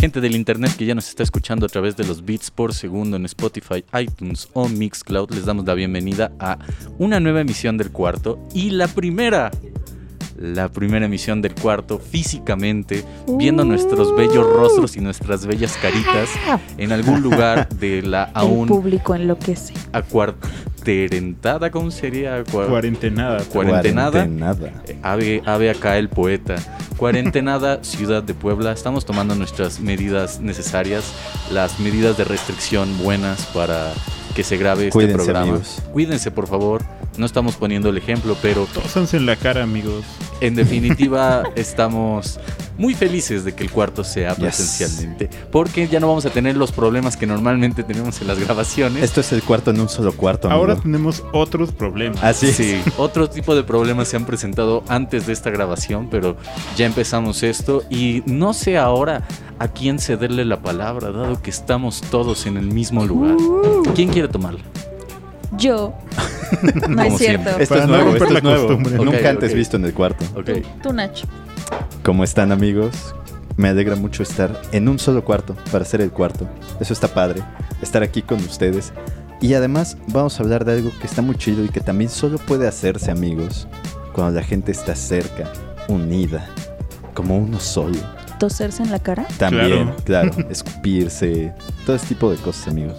Gente del internet que ya nos está escuchando a través de los beats por segundo en Spotify, iTunes o Mixcloud, les damos la bienvenida a una nueva emisión del cuarto y la primera la primera emisión del cuarto físicamente, viendo nuestros bellos rostros y nuestras bellas caritas en algún lugar de la aún El público enloquece. acuarterentada, ¿cómo sería? Cuarentenada. Cuarentenada. Cuarentenada. Ave, ave acá el poeta. Cuarentenada, ciudad de Puebla. Estamos tomando nuestras medidas necesarias, las medidas de restricción buenas para que se grabe este Cuídense, programa. amigos. Cuídense, por favor. No estamos poniendo el ejemplo, pero Tósanse en la cara, amigos. en definitiva estamos muy felices de que el cuarto sea Yes. presencialmente, porque ya no vamos a tener los problemas que normalmente tenemos en las grabaciones. Esto es el cuarto en un solo cuarto, amigo. Ahora tenemos otros problemas. Así es. Sí, otro tipo de problemas se han presentado antes de esta grabación, pero ya empezamos esto y no sé ahora a quién cederle la palabra, dado que estamos todos en el mismo lugar. ¿Quién quiere tomarla? Yo. No es cierto. siempre. Esto Para es nuevo, esto es nuevo. costumbre. Ok, Nunca antes ok. visto en el cuarto. Ok. Tú, tú, Nacho. ¿Cómo están, amigos? Me alegra mucho estar en un solo cuarto para ser el cuarto. Eso está padre, estar aquí con ustedes. Y además vamos a hablar de algo que está muy chido y que también solo puede hacerse, amigos, cuando la gente está cerca, unida, como uno solo. Toserse en la cara. También, claro, escupirse, todo ese tipo de cosas, amigos.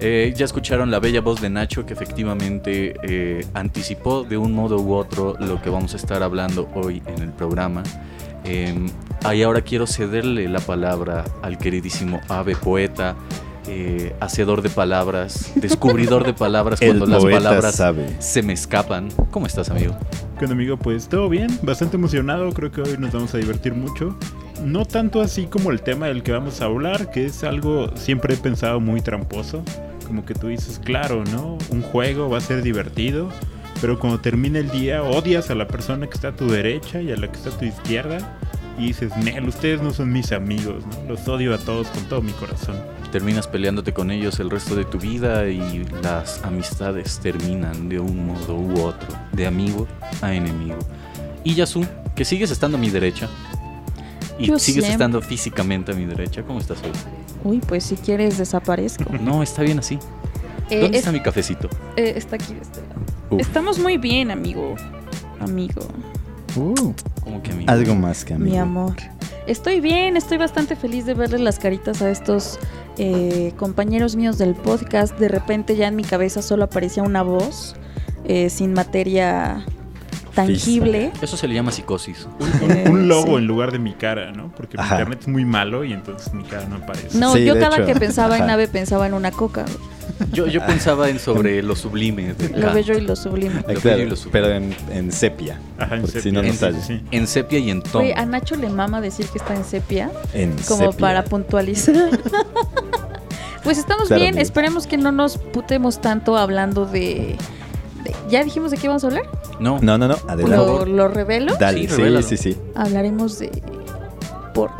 Eh, ya escucharon la bella voz de Nacho que efectivamente eh, anticipó de un modo u otro lo que vamos a estar hablando hoy en el programa. Eh, y ahora quiero cederle la palabra al queridísimo ave poeta, eh, hacedor de palabras, descubridor de palabras El cuando las palabras sabe. se me escapan. ¿Cómo estás, amigo? ¿Qué onda, amigo? Pues todo bien, bastante emocionado. Creo que hoy nos vamos a divertir mucho. No tanto así como el tema del que vamos a hablar, que es algo siempre he pensado muy tramposo. Como que tú dices, claro, ¿no? Un juego va a ser divertido, pero cuando termina el día odias a la persona que está a tu derecha y a la que está a tu izquierda. Y dices, Nel, ustedes no son mis amigos, ¿no? Los odio a todos con todo mi corazón. Terminas peleándote con ellos el resto de tu vida y las amistades terminan de un modo u otro, de amigo a enemigo. Y Yasu, que sigues estando a mi derecha. Y Yo sigues siempre. estando físicamente a mi derecha. ¿Cómo estás hoy? Uy, pues si quieres desaparezco. No, está bien así. Eh, ¿Dónde es- está mi cafecito? eh, está aquí este. Uf. Estamos muy bien, amigo. Amigo. Uh, Como que a mí. algo más que amigo. Mi amor. Estoy bien, estoy bastante feliz de verle las caritas a estos eh, compañeros míos del podcast. De repente ya en mi cabeza solo aparecía una voz eh, sin materia tangible. Eso se le llama psicosis. Un logo sí. en lugar de mi cara, ¿no? Porque mi Ajá. internet es muy malo y entonces mi cara no aparece. No, Sí, yo cada hecho. que pensaba en ave pensaba en una coca. Yo, yo pensaba en sobre lo sublime. Lo bello y lo sublime. Ah, Lo claro, bello y lo sublime. pero en, en sepia. Ajá, en Porque si sepia, no, no sale. sí. En sepia y en tono. Güey, a Nacho le mama decir que está en sepia, En como sepia. para puntualizar. pues estamos Claro, bien, esperemos que no nos putemos tanto hablando de... ¿Ya dijimos de qué vamos a hablar? No. No, no, no, adelante. ¿Lo, lo revelo? Dale, Sí, sí, sí, sí. Hablaremos de... Por...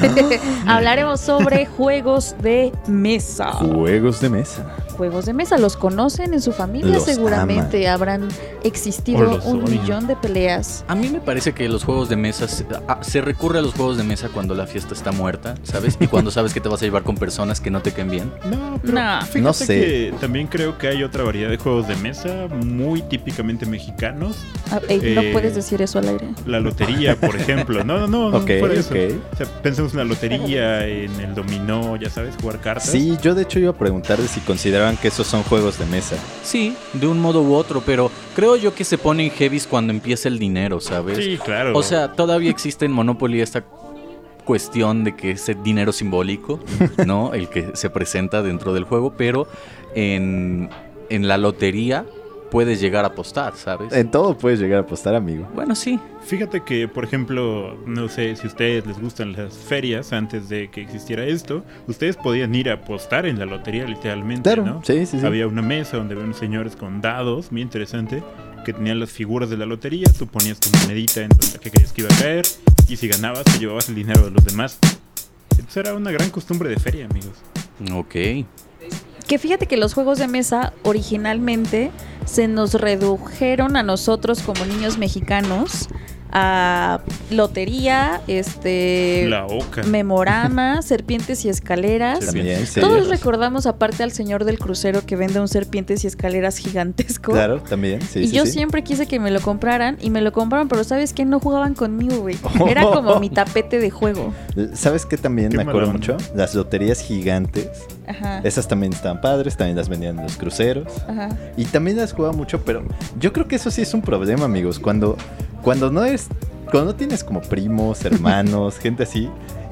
Hablaremos sobre juegos de mesa. Juegos de mesa. Juegos de mesa, ¿los conocen en su familia? Los Seguramente habrán existido un odian. millón de peleas. A mí me parece que los juegos de mesa se, se recurre a los juegos de mesa cuando la fiesta está muerta, ¿sabes? Y cuando sabes que te vas a llevar con personas que no te caen bien. No, pero No. fíjate No sé. que también creo que hay otra variedad de juegos de mesa muy típicamente mexicanos. Ah, ey, no Eh, puedes decir eso al aire. La lotería, por ejemplo. No, no, no, no Ok, fuera de eso. ok. O sea, pensemos en la lotería, en el dominó, ya sabes, jugar cartas. Sí, yo de hecho iba a preguntarle si consideraban que esos son juegos de mesa. Sí, de un modo u otro, pero creo yo que se ponen heavies cuando empieza el dinero, ¿sabes? Sí, claro. O sea, todavía existe en Monopoly esta cuestión de que es el dinero simbólico, ¿no? El que se presenta dentro del juego, pero en, en la lotería puedes llegar a apostar, ¿sabes? En todo puedes llegar a apostar, amigo. Bueno, sí. Fíjate que, por ejemplo, no sé si a ustedes les gustan las ferias antes de que existiera esto, ustedes podían ir a apostar en la lotería literalmente, Claro, ¿no? sí, sí, sí. Había una mesa donde había unos señores con dados, muy interesante, que tenían las figuras de la lotería, tú ponías tu monedita en donde que creías que iba a caer, y si ganabas te llevabas el dinero de los demás. Entonces era una gran costumbre de feria, amigos. Ok. Que fíjate que los juegos de mesa originalmente se nos redujeron a nosotros como niños mexicanos a lotería, este La oca. memorama, serpientes y escaleras. También, sí. Todos recordamos aparte al señor del crucero que vende un serpientes y escaleras gigantesco. Claro, también, sí, y sí, yo sí. siempre quise que me lo compraran y me lo compraron, pero ¿sabes qué? No jugaban conmigo, güey. Era como mi tapete de juego. ¿Sabes qué también Qué me acuerdo mucho? Las loterías gigantes. Ajá. Esas también estaban padres, también las vendían en los cruceros. Ajá. Y también las jugaba mucho, pero yo creo que eso sí es un problema, amigos. Cuando, cuando no eres, cuando no tienes como primos, hermanos, gente así,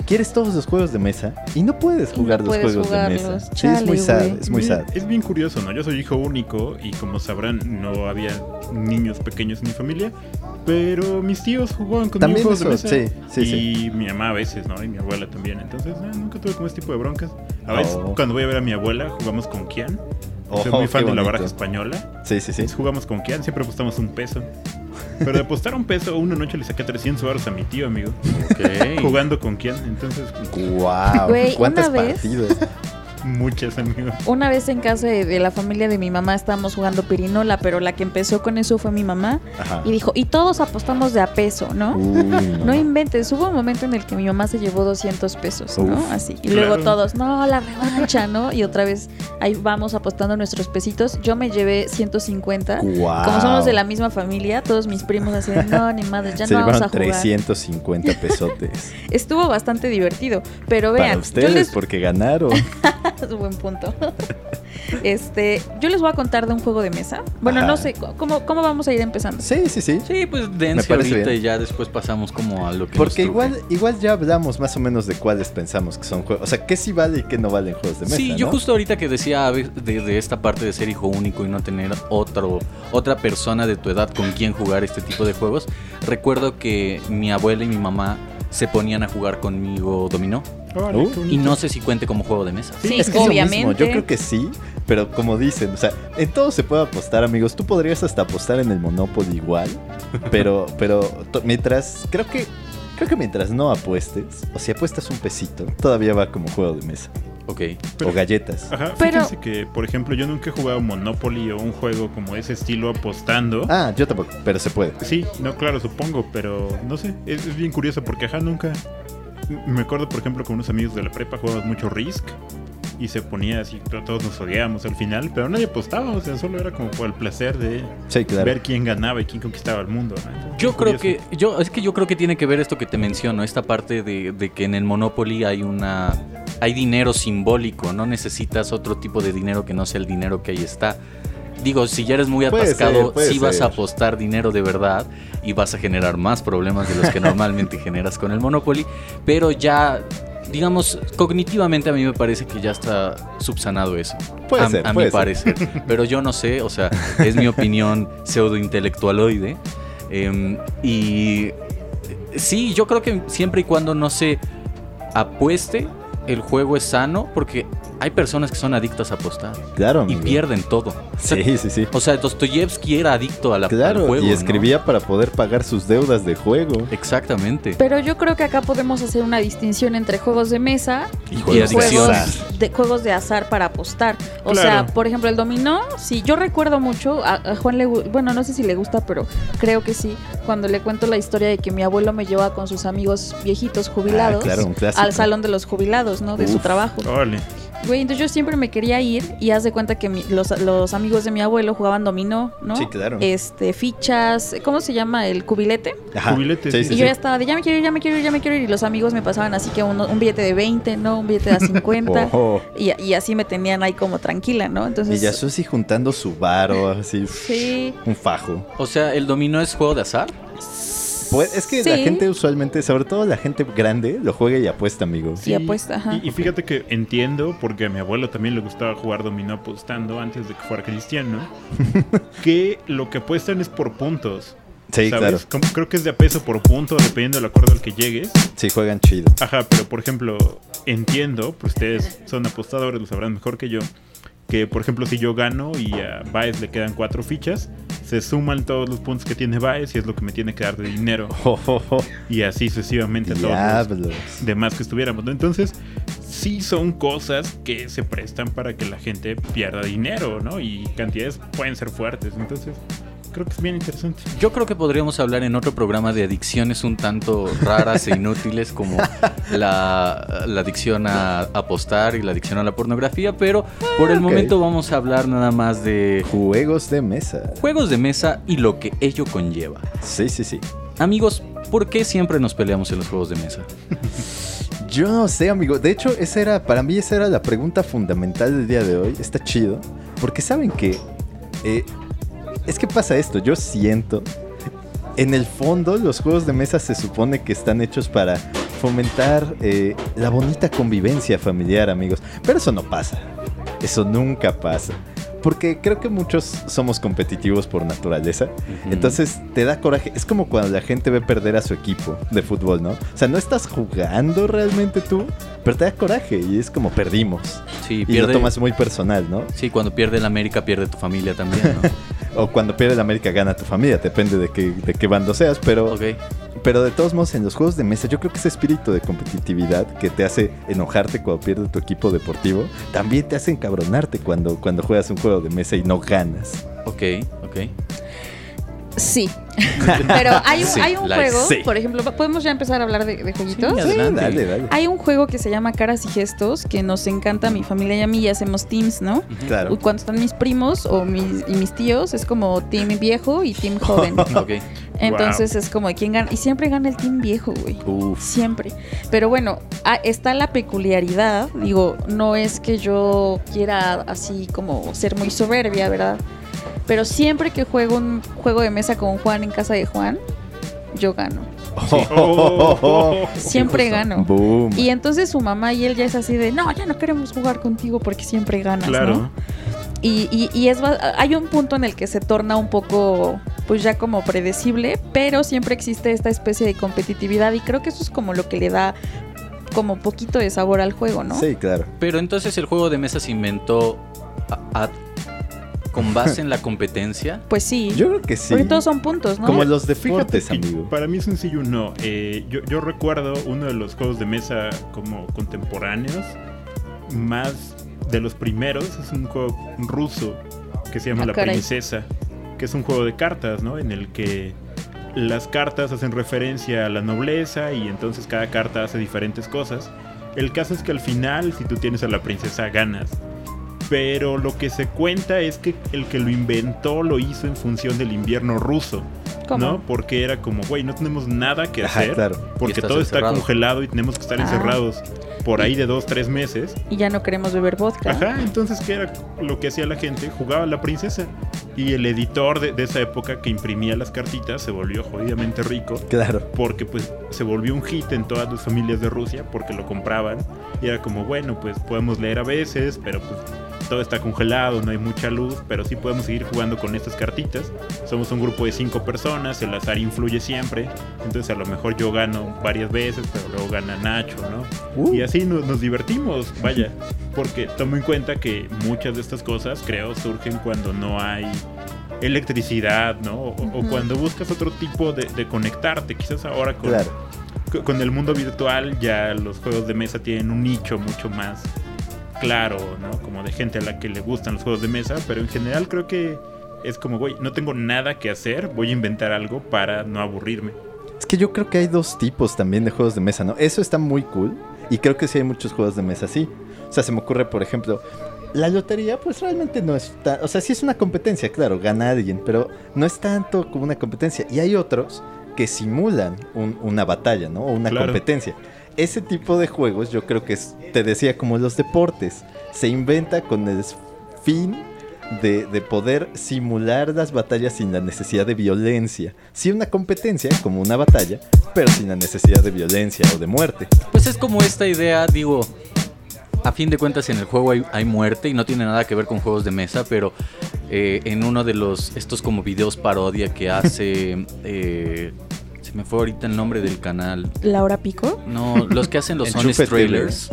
quieres todos los juegos de mesa y no puedes Y no jugar los puedes juegos de jugarlos. mesa. Sí, es muy Chale, sad, güey. es muy Bien- sad. Es bien curioso, ¿no? Yo soy hijo único y como sabrán, no había niños pequeños en mi familia. Pero mis tíos jugaban conmigo También juegos de eso, mesa. sí, sí, y sí. mi mamá a veces, ¿no? Y mi abuela también. Entonces, eh, nunca tuve como este tipo de broncas. A veces, Oh. cuando voy a ver a mi abuela, jugamos con Kian. Soy Ojo, muy fan de la baraja española. Sí, sí, sí. Entonces, jugamos con Kian, siempre apostamos un peso. Pero de apostar un peso, una noche le saqué 300 baros a mi tío, amigo. Ok. Jugando con Kian. Entonces, Wow, Güey, ¿cuántos una vez- partidos? Muchas, amigo. Una vez en casa de, de la familia de mi mamá estábamos jugando pirinola, pero la que empezó con eso fue mi mamá. Ajá. Y dijo, y todos apostamos de a peso, ¿no? Uy, No inventes, hubo un momento en el que mi mamá se llevó 200 pesos, ¿no? Así. Y luego todos, no, la revancha, ¿no? Y otra vez ahí vamos apostando nuestros pesitos. Yo me llevé 150. Guau. Como somos de la misma familia, todos mis primos así no, ni madre, ya Se no vamos a jugar. 350 pesotes. Estuvo bastante divertido. Pero Para vean, yo ustedes, les... porque ganaron. Es un buen punto. Este, yo les voy a contar de un juego de mesa. Bueno, Ajá. no sé, ¿cómo, ¿cómo vamos a ir empezando? Sí, sí, sí. Sí, pues dense ahorita bien. y ya después pasamos como a lo que Porque nos igual, igual ya hablamos más o menos de cuáles pensamos que son juegos. O sea, qué sí vale y qué no vale en juegos de mesa. Sí, yo ¿no? justo ahorita que decía de esta parte de ser hijo único y no tener otro, otra persona de tu edad con quien jugar este tipo de juegos, recuerdo que mi abuela y mi mamá se ponían a jugar conmigo dominó. Uh, Y no sé si cuente como juego de mesa. Sí, Es que es lo mismo, obviamente. Yo creo que sí, pero como dicen, o sea, en todo se puede apostar, amigos. Tú podrías hasta apostar en el Monopoly igual, pero, pero mientras, creo que, creo que mientras no apuestes, o si apuestas un pesito, todavía va como juego de mesa. Ok. Pero- o galletas. Ajá, Pero- fíjense que, por ejemplo, yo nunca he jugado Monopoly o un juego como ese estilo apostando. Ah, yo tampoco, pero se puede. Sí, no, claro, supongo, pero no sé, es, es bien curioso porque ajá, nunca... Me acuerdo, por ejemplo, con unos amigos de la prepa jugábamos mucho Risk y se ponía así, to- todos nos odiábamos al final, pero nadie apostaba, o sea, solo era como por el placer de Sí, claro. ver quién ganaba y quién conquistaba el mundo. ¿no? Entonces, Yo creo curioso. que, yo, es que yo creo que tiene que ver esto que te menciono, esta parte de, de que en el Monopoly hay una, hay dinero simbólico, no necesitas otro tipo de dinero que no sea el dinero que ahí está. Digo, si ya eres muy atascado, puede sí vas a apostar dinero de verdad y vas a generar más problemas de los que normalmente generas con el Monopoly, pero ya, digamos, cognitivamente a mí me parece que ya está subsanado eso. Puede a, ser, a puede mi ser. parecer. Pero yo no sé, o sea, es mi opinión pseudo-intelectualoide. Em, y eh, sí, yo creo que siempre y cuando no se apueste, el juego es sano, porque hay personas que son adictas a apostar Claro, y amigo. pierden todo. O sea, Sí, sí, sí. O sea, Dostoyevsky era adicto a la, al Claro, juego. y ¿no? escribía para poder pagar sus deudas de juego. Exactamente. Pero yo creo que acá podemos hacer una distinción entre juegos de mesa Y y juegos de juegos azar. de, juegos de azar para apostar. O Claro. sea, por ejemplo, el dominó, sí, yo recuerdo mucho, a, a Juan le bueno, no sé si le gusta, pero creo que sí, cuando le cuento la historia de que mi abuelo me lleva con sus amigos viejitos jubilados Ah, claro, al salón de los jubilados, ¿no? De su trabajo. Órale. Güey, entonces yo siempre me quería ir y haz de cuenta que mi- los, los amigos de mi abuelo jugaban dominó, ¿no? Sí, claro. Este, fichas, ¿cómo se llama? El cubilete. Ajá. Sí, sí, Y sí. yo ya estaba de ya me quiero ir, ya me quiero ir, ya me quiero ir. Y los amigos me pasaban así que uno- un billete de 20, ¿no? Un billete de 50. Ojo. y, y así me tenían ahí como tranquila, ¿no? Entonces. Y Yasushi juntando su varo, así, Sí. un fajo. O sea, el dominó es juego de azar. Pues es que Sí. la gente usualmente, sobre todo la gente grande, lo juega y apuesta, amigo. Y apuesta, ajá. Y, y fíjate que entiendo, porque a mi abuelo también le gustaba jugar dominó apostando antes de que fuera cristiano, que lo que apuestan es por puntos. Sí, ¿sabes? claro. Como- creo que es de a peso por punto, dependiendo del acuerdo al que llegues. Sí, juegan chido. Ajá, pero por ejemplo, entiendo, pues ustedes son apostadores, lo sabrán mejor que yo, que por ejemplo si yo gano y a Baez le quedan cuatro fichas, se suman todos los puntos que tiene Baez y es lo que me tiene que dar de dinero. Oh, oh, oh. Y así sucesivamente a todos los Diablos. demás que estuviéramos. ¿no? Entonces, sí son cosas que se prestan para que la gente pierda dinero, ¿no? Y cantidades pueden ser fuertes. Entonces, creo que es bien interesante. Yo creo que podríamos hablar en otro programa de adicciones un tanto raras e inútiles como la, la adicción a apostar y la adicción a la pornografía, pero por el momento vamos a hablar nada más de Juegos de mesa. juegos de mesa y lo que ello conlleva. Sí, sí, sí. Amigos, ¿por qué siempre nos peleamos en los juegos de mesa? Yo no sé, amigo. De hecho, esa era, para mí esa era la pregunta fundamental del día de hoy. Está chido. Porque saben que... eh, es que pasa esto. Yo siento... En el fondo, los juegos de mesa se supone que están hechos para fomentar eh, la bonita convivencia familiar, amigos. Pero eso no pasa. Eso nunca pasa. Porque creo que muchos somos competitivos por naturaleza. Entonces te da coraje. Es como cuando la gente ve perder a su equipo de fútbol, ¿no? O sea, no estás jugando realmente tú, pero te da coraje y es como perdimos. Sí, Y pierde, lo tomas muy personal, ¿no? sí, cuando pierde el América pierde tu familia también, ¿no? O cuando pierde la América gana tu familia, depende de qué, de qué bando seas, pero, pero de todos modos en los juegos de mesa yo creo que ese espíritu de competitividad que te hace enojarte cuando pierde tu equipo deportivo, también te hace encabronarte cuando, cuando juegas un juego de mesa y no ganas. Ok, ok. Sí. Pero hay un, Sí, hay un juego, sí. por ejemplo, ¿podemos ya empezar a hablar de, de jueguitos? Sí, dale, dale. Hay un juego que se llama Caras y Gestos, que nos encanta a mi familia y a mí, y hacemos teams, ¿no? Claro. Cuando están mis primos o mis, y mis tíos, es como team viejo y team joven. Ok. Entonces es como quién gana. Y siempre gana el team viejo, güey. Uf. Siempre. Pero bueno, ah, está la peculiaridad. Digo, no es que yo quiera así como ser muy soberbia, ¿verdad? Pero siempre que juego un juego de mesa con Juan en casa de Juan, yo gano. Oh. Siempre gano. Boom. Y entonces su mamá y él ya es así de, no, ya no queremos jugar contigo porque siempre ganas, Claro. ¿no? Y, y- y es, hay un punto en el que se torna un poco, pues ya como predecible, pero siempre existe esta especie de competitividad y creo que eso es como lo que le da como poquito de sabor al juego, ¿no? Sí, claro. Pero entonces el juego de mesa se inventó a- a- con base en la competencia. Pues sí, Yo creo que sí. porque todos son puntos, ¿no? Como los Fíjate deportes, amigo. para mí sencillo no. Eh, yo, yo recuerdo uno de los juegos de mesa como contemporáneos, más de los primeros, es un juego ruso que se llama Ah, La caray. Princesa, que es un juego de cartas, ¿no? En el que las cartas hacen referencia a la nobleza y entonces cada carta hace diferentes cosas. El caso es que al final, si tú tienes a la princesa, ganas. Pero lo que se cuenta es que el que lo inventó lo hizo en función del invierno ruso. ¿Cómo? ¿No? Porque era como, güey, no tenemos nada que Ajá, hacer. claro. Y Porque todo está encerrado. congelado y tenemos que estar Ah. encerrados por ahí de dos, tres meses. Y ya no queremos beber vodka. Ajá, entonces, ¿qué era lo que hacía la gente? Jugaba a la princesa. Y el editor de, de esa época que imprimía las cartitas se volvió jodidamente rico. Claro. Porque pues se volvió un hit en todas las familias de Rusia porque lo compraban. Y era como, bueno, pues podemos leer a veces, pero pues todo está congelado, no hay mucha luz, pero sí podemos seguir jugando con estas cartitas. Somos un grupo de cinco personas, el azar influye siempre. Entonces a lo mejor yo gano varias veces, pero luego gana Nacho, ¿no? Uh. Y así nos, nos divertimos, vaya. Porque tomo en cuenta que muchas de estas cosas, creo, surgen cuando no hay electricidad, ¿no? O, cuando buscas otro tipo de, de conectarte. Quizás ahora con, Claro. co- con el mundo virtual ya los juegos de mesa tienen un nicho mucho más claro, ¿no? Como de gente a la que le gustan los juegos de mesa, pero en general creo que es como, güey, no tengo nada que hacer, voy a inventar algo para no aburrirme. Es que yo creo que hay dos tipos también de juegos de mesa, ¿no? Eso está muy cool. Y creo que sí hay muchos juegos de mesa así. O sea, se me ocurre, por ejemplo, la lotería, pues realmente no es tan. O sea, sí es una competencia, claro, gana alguien, pero no es tanto como una competencia. Y hay otros que simulan un- una batalla, ¿no? O una Claro. competencia. Ese tipo de juegos, yo creo que es, te decía, como los deportes. Se inventa con el fin de, de poder simular las batallas sin la necesidad de violencia. Sí una competencia, como una batalla, pero sin la necesidad de violencia o de muerte. Pues es como esta idea, digo, a fin de cuentas en el juego hay, hay muerte y no tiene nada que ver con juegos de mesa, pero eh, en uno de los, estos como videos parodia que hace, eh, se me fue ahorita el nombre del canal. Laura Pico. No, los que hacen los Honest Trailers.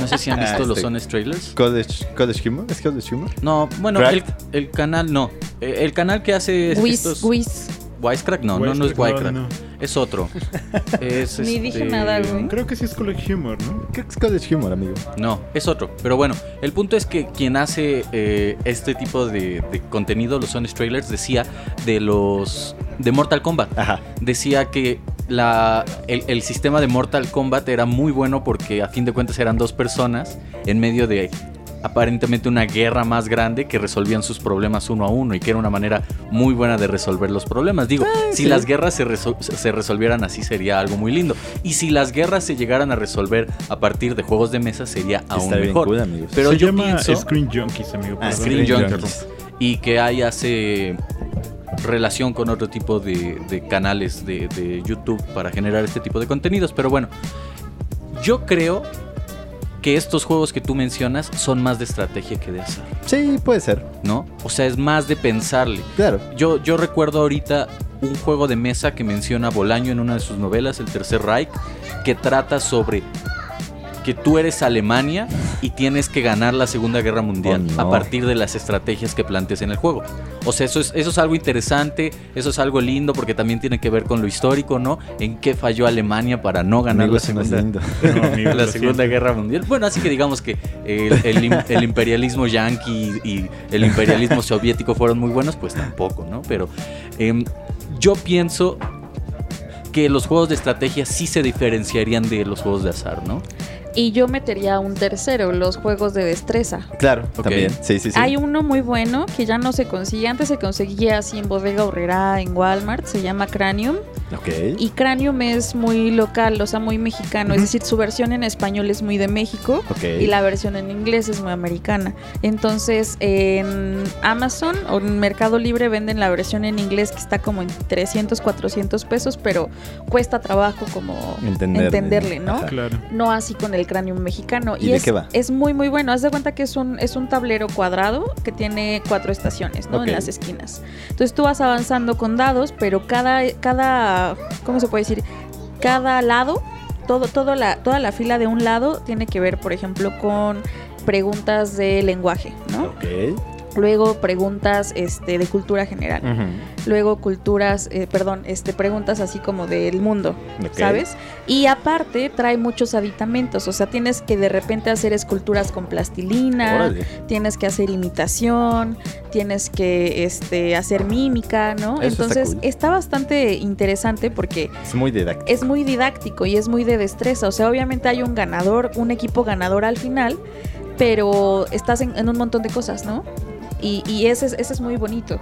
No sé si han Ah, visto los este. Honest Trailers. College, college Humor, ¿es College Humor? No, bueno, el, el canal no. Eh, El canal que hace Wiz, estos... Wiz. Wisecrack, no, no, no es Wisecrack, Wisecrack. no, no. Es otro. Es, Ni dije nada, güey. Creo que sí es College Humor, ¿no? Creo que es College Humor, amigo. No, es otro. Pero bueno, el punto es que quien hace eh, este tipo de, de contenido, los Honest Trailers, decía de los de Mortal Kombat. Ajá. Decía que la, el, el sistema de Mortal Kombat era muy bueno porque a fin de cuentas eran dos personas en medio de aparentemente una guerra más grande que resolvían sus problemas uno a uno y que era una manera muy buena de resolver los problemas. Digo, si sí. las guerras se, resol- se resolvieran así sería algo muy lindo. Y si las guerras se llegaran a resolver a partir de juegos de mesa sería aún Está mejor. cool, amigos. Pero Se yo llama pienso Screen Junkies, amigo. Ah. Screen Screen Junkies. Junkies. y que hay hace relación con otro tipo de, de canales de, de YouTube para generar este tipo de contenidos. Pero bueno, yo creo que estos juegos que tú mencionas son más de estrategia que de azar, Sí, puede ser. ¿no? O sea, es más de pensarle. Claro. Yo, yo recuerdo ahorita un juego de mesa que menciona Bolaño en una de sus novelas, El Tercer Reich, que trata sobre que tú eres Alemania y tienes que ganar la Segunda Guerra Mundial Oh, no. a partir de las estrategias que plantees en el juego. O sea, eso es, eso es algo interesante, eso es algo lindo porque también tiene que ver con lo histórico, ¿no? En qué falló Alemania para no ganar Amigo, la Segunda, lindo. No, amigo, la lo Segunda siento. Guerra Mundial. Bueno, así que digamos que el, el im- el imperialismo yanqui y el imperialismo soviético fueron muy buenos, pues tampoco, ¿no? Pero em, yo pienso que los juegos de estrategia sí se diferenciarían de los juegos de azar, ¿no? Y yo metería un tercero, los juegos de destreza. Claro, también. Sí, sí, sí. Hay uno muy bueno que ya no se consigue. Antes se conseguía así en Bodega Horrera, en Walmart. Se llama Cranium. Ok. Y Cranium es muy local, o sea, muy mexicano. Es decir, su versión en español es muy de México. Ok. Y la versión en inglés es muy americana. Entonces, en Amazon o en Mercado Libre venden la versión en inglés que está como en 300, 400 pesos, pero cuesta trabajo como Entenderle. entenderle, ¿no? Claro. No así con el cráneo mexicano. ¿Y de es, qué va? es muy, muy bueno. Haz de cuenta que es un, es un tablero cuadrado que tiene cuatro estaciones, ¿no? En las esquinas. Entonces tú vas avanzando con dados, pero cada, cada, ¿cómo se puede decir? Cada lado, todo, todo la, toda la fila de un lado tiene que ver, por ejemplo, con preguntas de lenguaje, ¿no? Ok. Luego preguntas este, de cultura general. Luego culturas, eh, perdón, este, preguntas así como del mundo. ¿sabes? Y aparte trae muchos aditamentos, o sea, tienes que de repente hacer esculturas con plastilina, Órale. tienes que hacer imitación, tienes que este, hacer mímica, ¿no? Eso está Entonces cool. está bastante interesante porque Es muy didáctico. es muy didáctico y es muy de destreza, o sea, obviamente hay un ganador, un equipo ganador al final, pero estás en, en un montón de cosas, ¿no? Y, y ese, es- ese es muy bonito.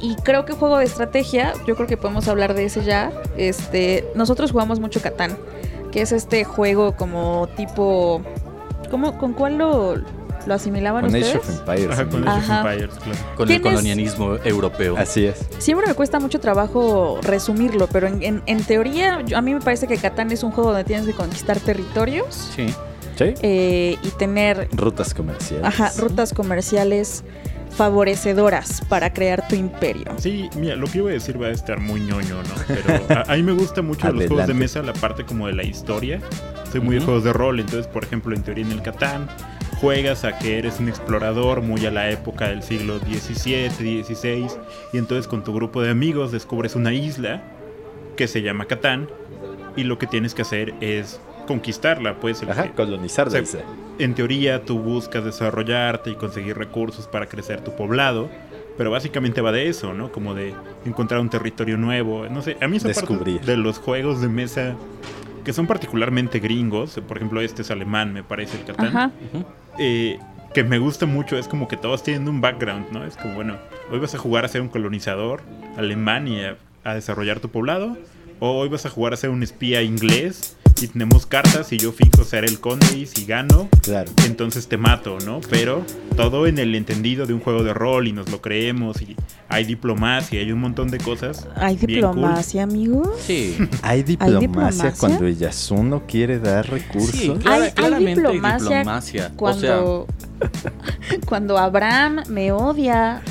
Y creo que juego de estrategia, yo creo que podemos hablar de ese ya. Este, nosotros jugamos mucho Catán, que es este juego como tipo, ¿cómo, ¿con cuál lo, lo asimilaban Con Age ustedes? of Empires. Ajá, con. Age of. Empires, claro. Con el ¿Tienes- colonialismo europeo. Así es. Siempre me cuesta mucho trabajo resumirlo, pero en, en- en teoría yo- a mí me parece que Catán es un juego donde tienes que conquistar territorios Sí. Sí. eh, y tener Rutas comerciales. ajá, rutas comerciales favorecedoras para crear tu imperio. Sí, mira, lo que iba a decir va a estar muy ñoño, ¿no? Pero a, a mí me gusta mucho de los juegos de mesa la parte como de la historia. Soy muy de juegos de rol, entonces, por ejemplo, en teoría en el Catán, juegas a que eres un explorador muy a la época del siglo XVII, XVI, y entonces con tu grupo de amigos descubres una isla que se llama Catán, y lo que tienes que hacer es conquistarla, pues. el Ajá, que- colonizar o sea, dice. en teoría tú buscas desarrollarte y conseguir recursos para crecer tu poblado, pero básicamente va de eso, ¿no? Como de encontrar un territorio nuevo, no sé, a mí esa Descubrir. parte de los juegos de mesa que son particularmente gringos, por ejemplo este es alemán, me parece el Catán, Ajá. Eh, que me gusta mucho es como que todos tienen un background, ¿no? Es como, bueno, hoy vas a jugar a ser un colonizador alemán y a, a desarrollar tu poblado, o hoy vas a jugar a ser un espía inglés y tenemos cartas y yo finjo ser el conde y si gano, Claro. entonces te mato, ¿no? Pero todo en el entendido de un juego de rol y nos lo creemos y hay diplomacia, hay un montón de cosas. ¿Hay bien cool. diplomacia, amigo? Sí. Hay diplomacia, diplomacia? cuando Yasuno quiere dar recursos. Sí, clara- Hay- hay claramente hay diplomacia diplomacia. O sea, Cuando, Abraham me odia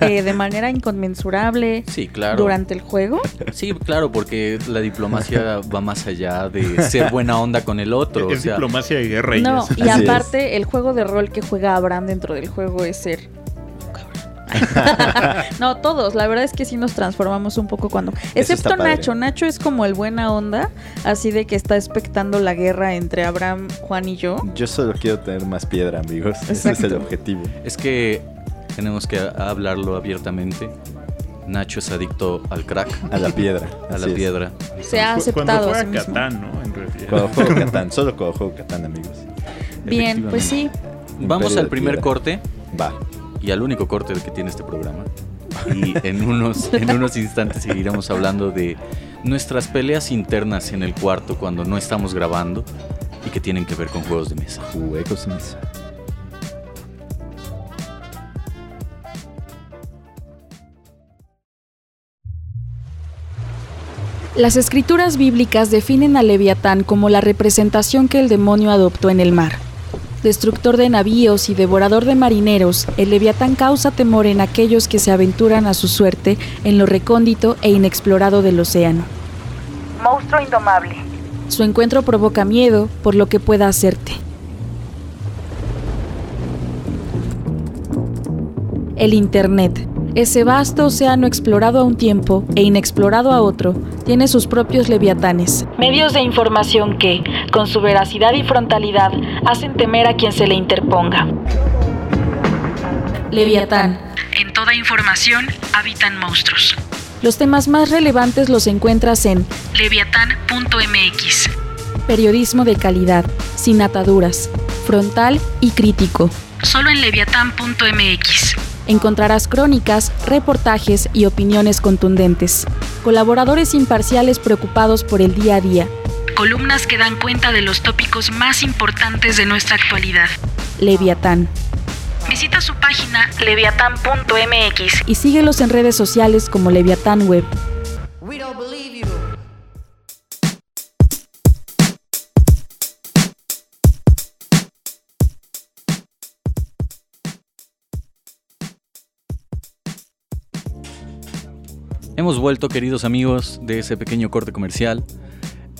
eh, de manera inconmensurable sí, claro. durante el juego, Sí, claro, porque la diplomacia va más allá de ser buena onda con el otro. es o sea, diplomacia de guerra y no, y aparte el juego de rol que juega Abraham dentro del juego es ser. no, todos. La verdad es que sí nos transformamos un poco cuando. Excepto. Nacho. Nacho es como el buena onda, así de que está expectando la guerra entre Abraham, Juan y yo. Yo solo quiero tener más piedra, amigos. Ese es el Exacto. objetivo. Es que tenemos que hablarlo abiertamente. Nacho es adicto al crack, A la piedra. a la es. piedra. Se ha aceptado Cuando a sí juega mismo. Catán, ¿no? En realidad. Cuando juego Catán, solo cuando juego Catán, amigos. Bien, pues sí. Vamos al primer piedra. corte Va. Y al único corte que tiene este programa. Y en unos, en unos instantes seguiremos hablando de nuestras peleas internas en el cuarto cuando no estamos grabando y que tienen que ver con juegos de mesa. Juegos de mesa. Las escrituras bíblicas definen a Leviatán como la representación que el demonio adoptó en el mar. Destructor de navíos y devorador de marineros, el Leviatán causa temor en aquellos que se aventuran a su suerte en lo recóndito e inexplorado del océano. Monstruo indomable. Su encuentro provoca miedo por lo que pueda hacerte. El Internet. Ese vasto océano explorado a un tiempo e inexplorado a otro, tiene sus propios leviatanes. Medios de información que, con su veracidad y frontalidad, hacen temer a quien se le interponga. Leviatán. En toda información habitan monstruos. Los temas más relevantes los encuentras en leviatán.mx. Periodismo de calidad, sin ataduras, frontal y crítico. Solo en leviatán.mx. Encontrarás crónicas, reportajes y opiniones contundentes. Colaboradores imparciales preocupados por el día a día. Columnas que dan cuenta de los tópicos más importantes de nuestra actualidad. Leviatán. Visita su página leviatán.mx y síguelos en redes sociales como Leviatán Web. Hemos vuelto, queridos amigos, de ese pequeño corte comercial.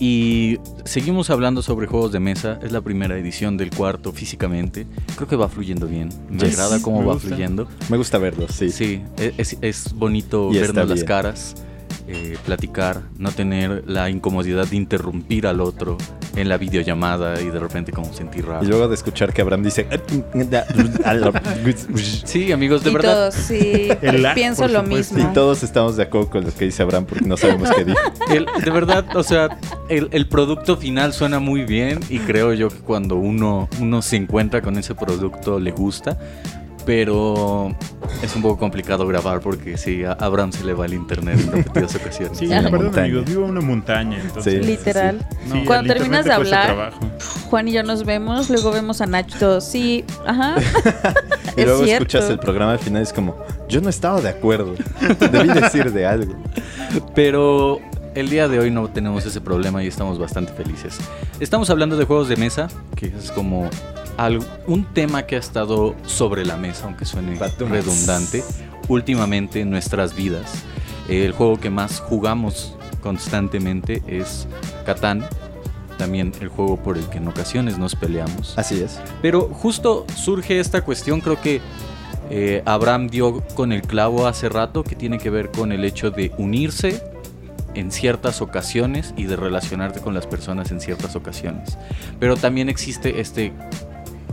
Y seguimos hablando sobre juegos de mesa. Es la primera edición del cuarto físicamente. Creo que va fluyendo bien. Me Yes. agrada cómo Me va gusta. fluyendo. Me gusta verlos, sí. Sí, e- es, es bonito Y vernos las caras, eh, platicar, no tener la incomodidad de interrumpir al otro en la videollamada y de repente como sentir raro. Y luego de escuchar que Abraham dice... Sí, amigos, de y verdad. todos, sí, El lag, pienso lo mismo. Y todos estamos de acuerdo con lo que dice Abraham porque no sabemos qué dijo. El- de verdad, o sea, el, el producto final suena muy bien y creo yo que cuando uno, uno se encuentra con ese producto le gusta, pero es un poco complicado grabar porque sí, a Abraham se le va el internet en repetidas ocasiones. Sí, Ya. la verdad, Montaña. amigos, vivo en una montaña, entonces... Sí. Literal. Sí, Cuando terminas te de hablar. Juan y yo nos vemos, luego vemos a Nacho. Sí, ajá. Y Es luego cierto. escuchas el programa al final y es como... Yo no estaba de acuerdo. Debí decir de algo. Pero el día de hoy no tenemos ese problema y estamos bastante felices. Estamos hablando de juegos de mesa, que es como un tema que ha estado sobre la mesa, aunque suene redundante, últimamente en nuestras vidas. El juego que más jugamos constantemente es Catán. También el juego por el que en ocasiones nos peleamos. Así es. Pero justo surge esta cuestión, creo que eh, Abraham dio con el clavo hace rato, que tiene que ver con el hecho de unirse en ciertas ocasiones y de relacionarte con las personas en ciertas ocasiones. Pero también existe este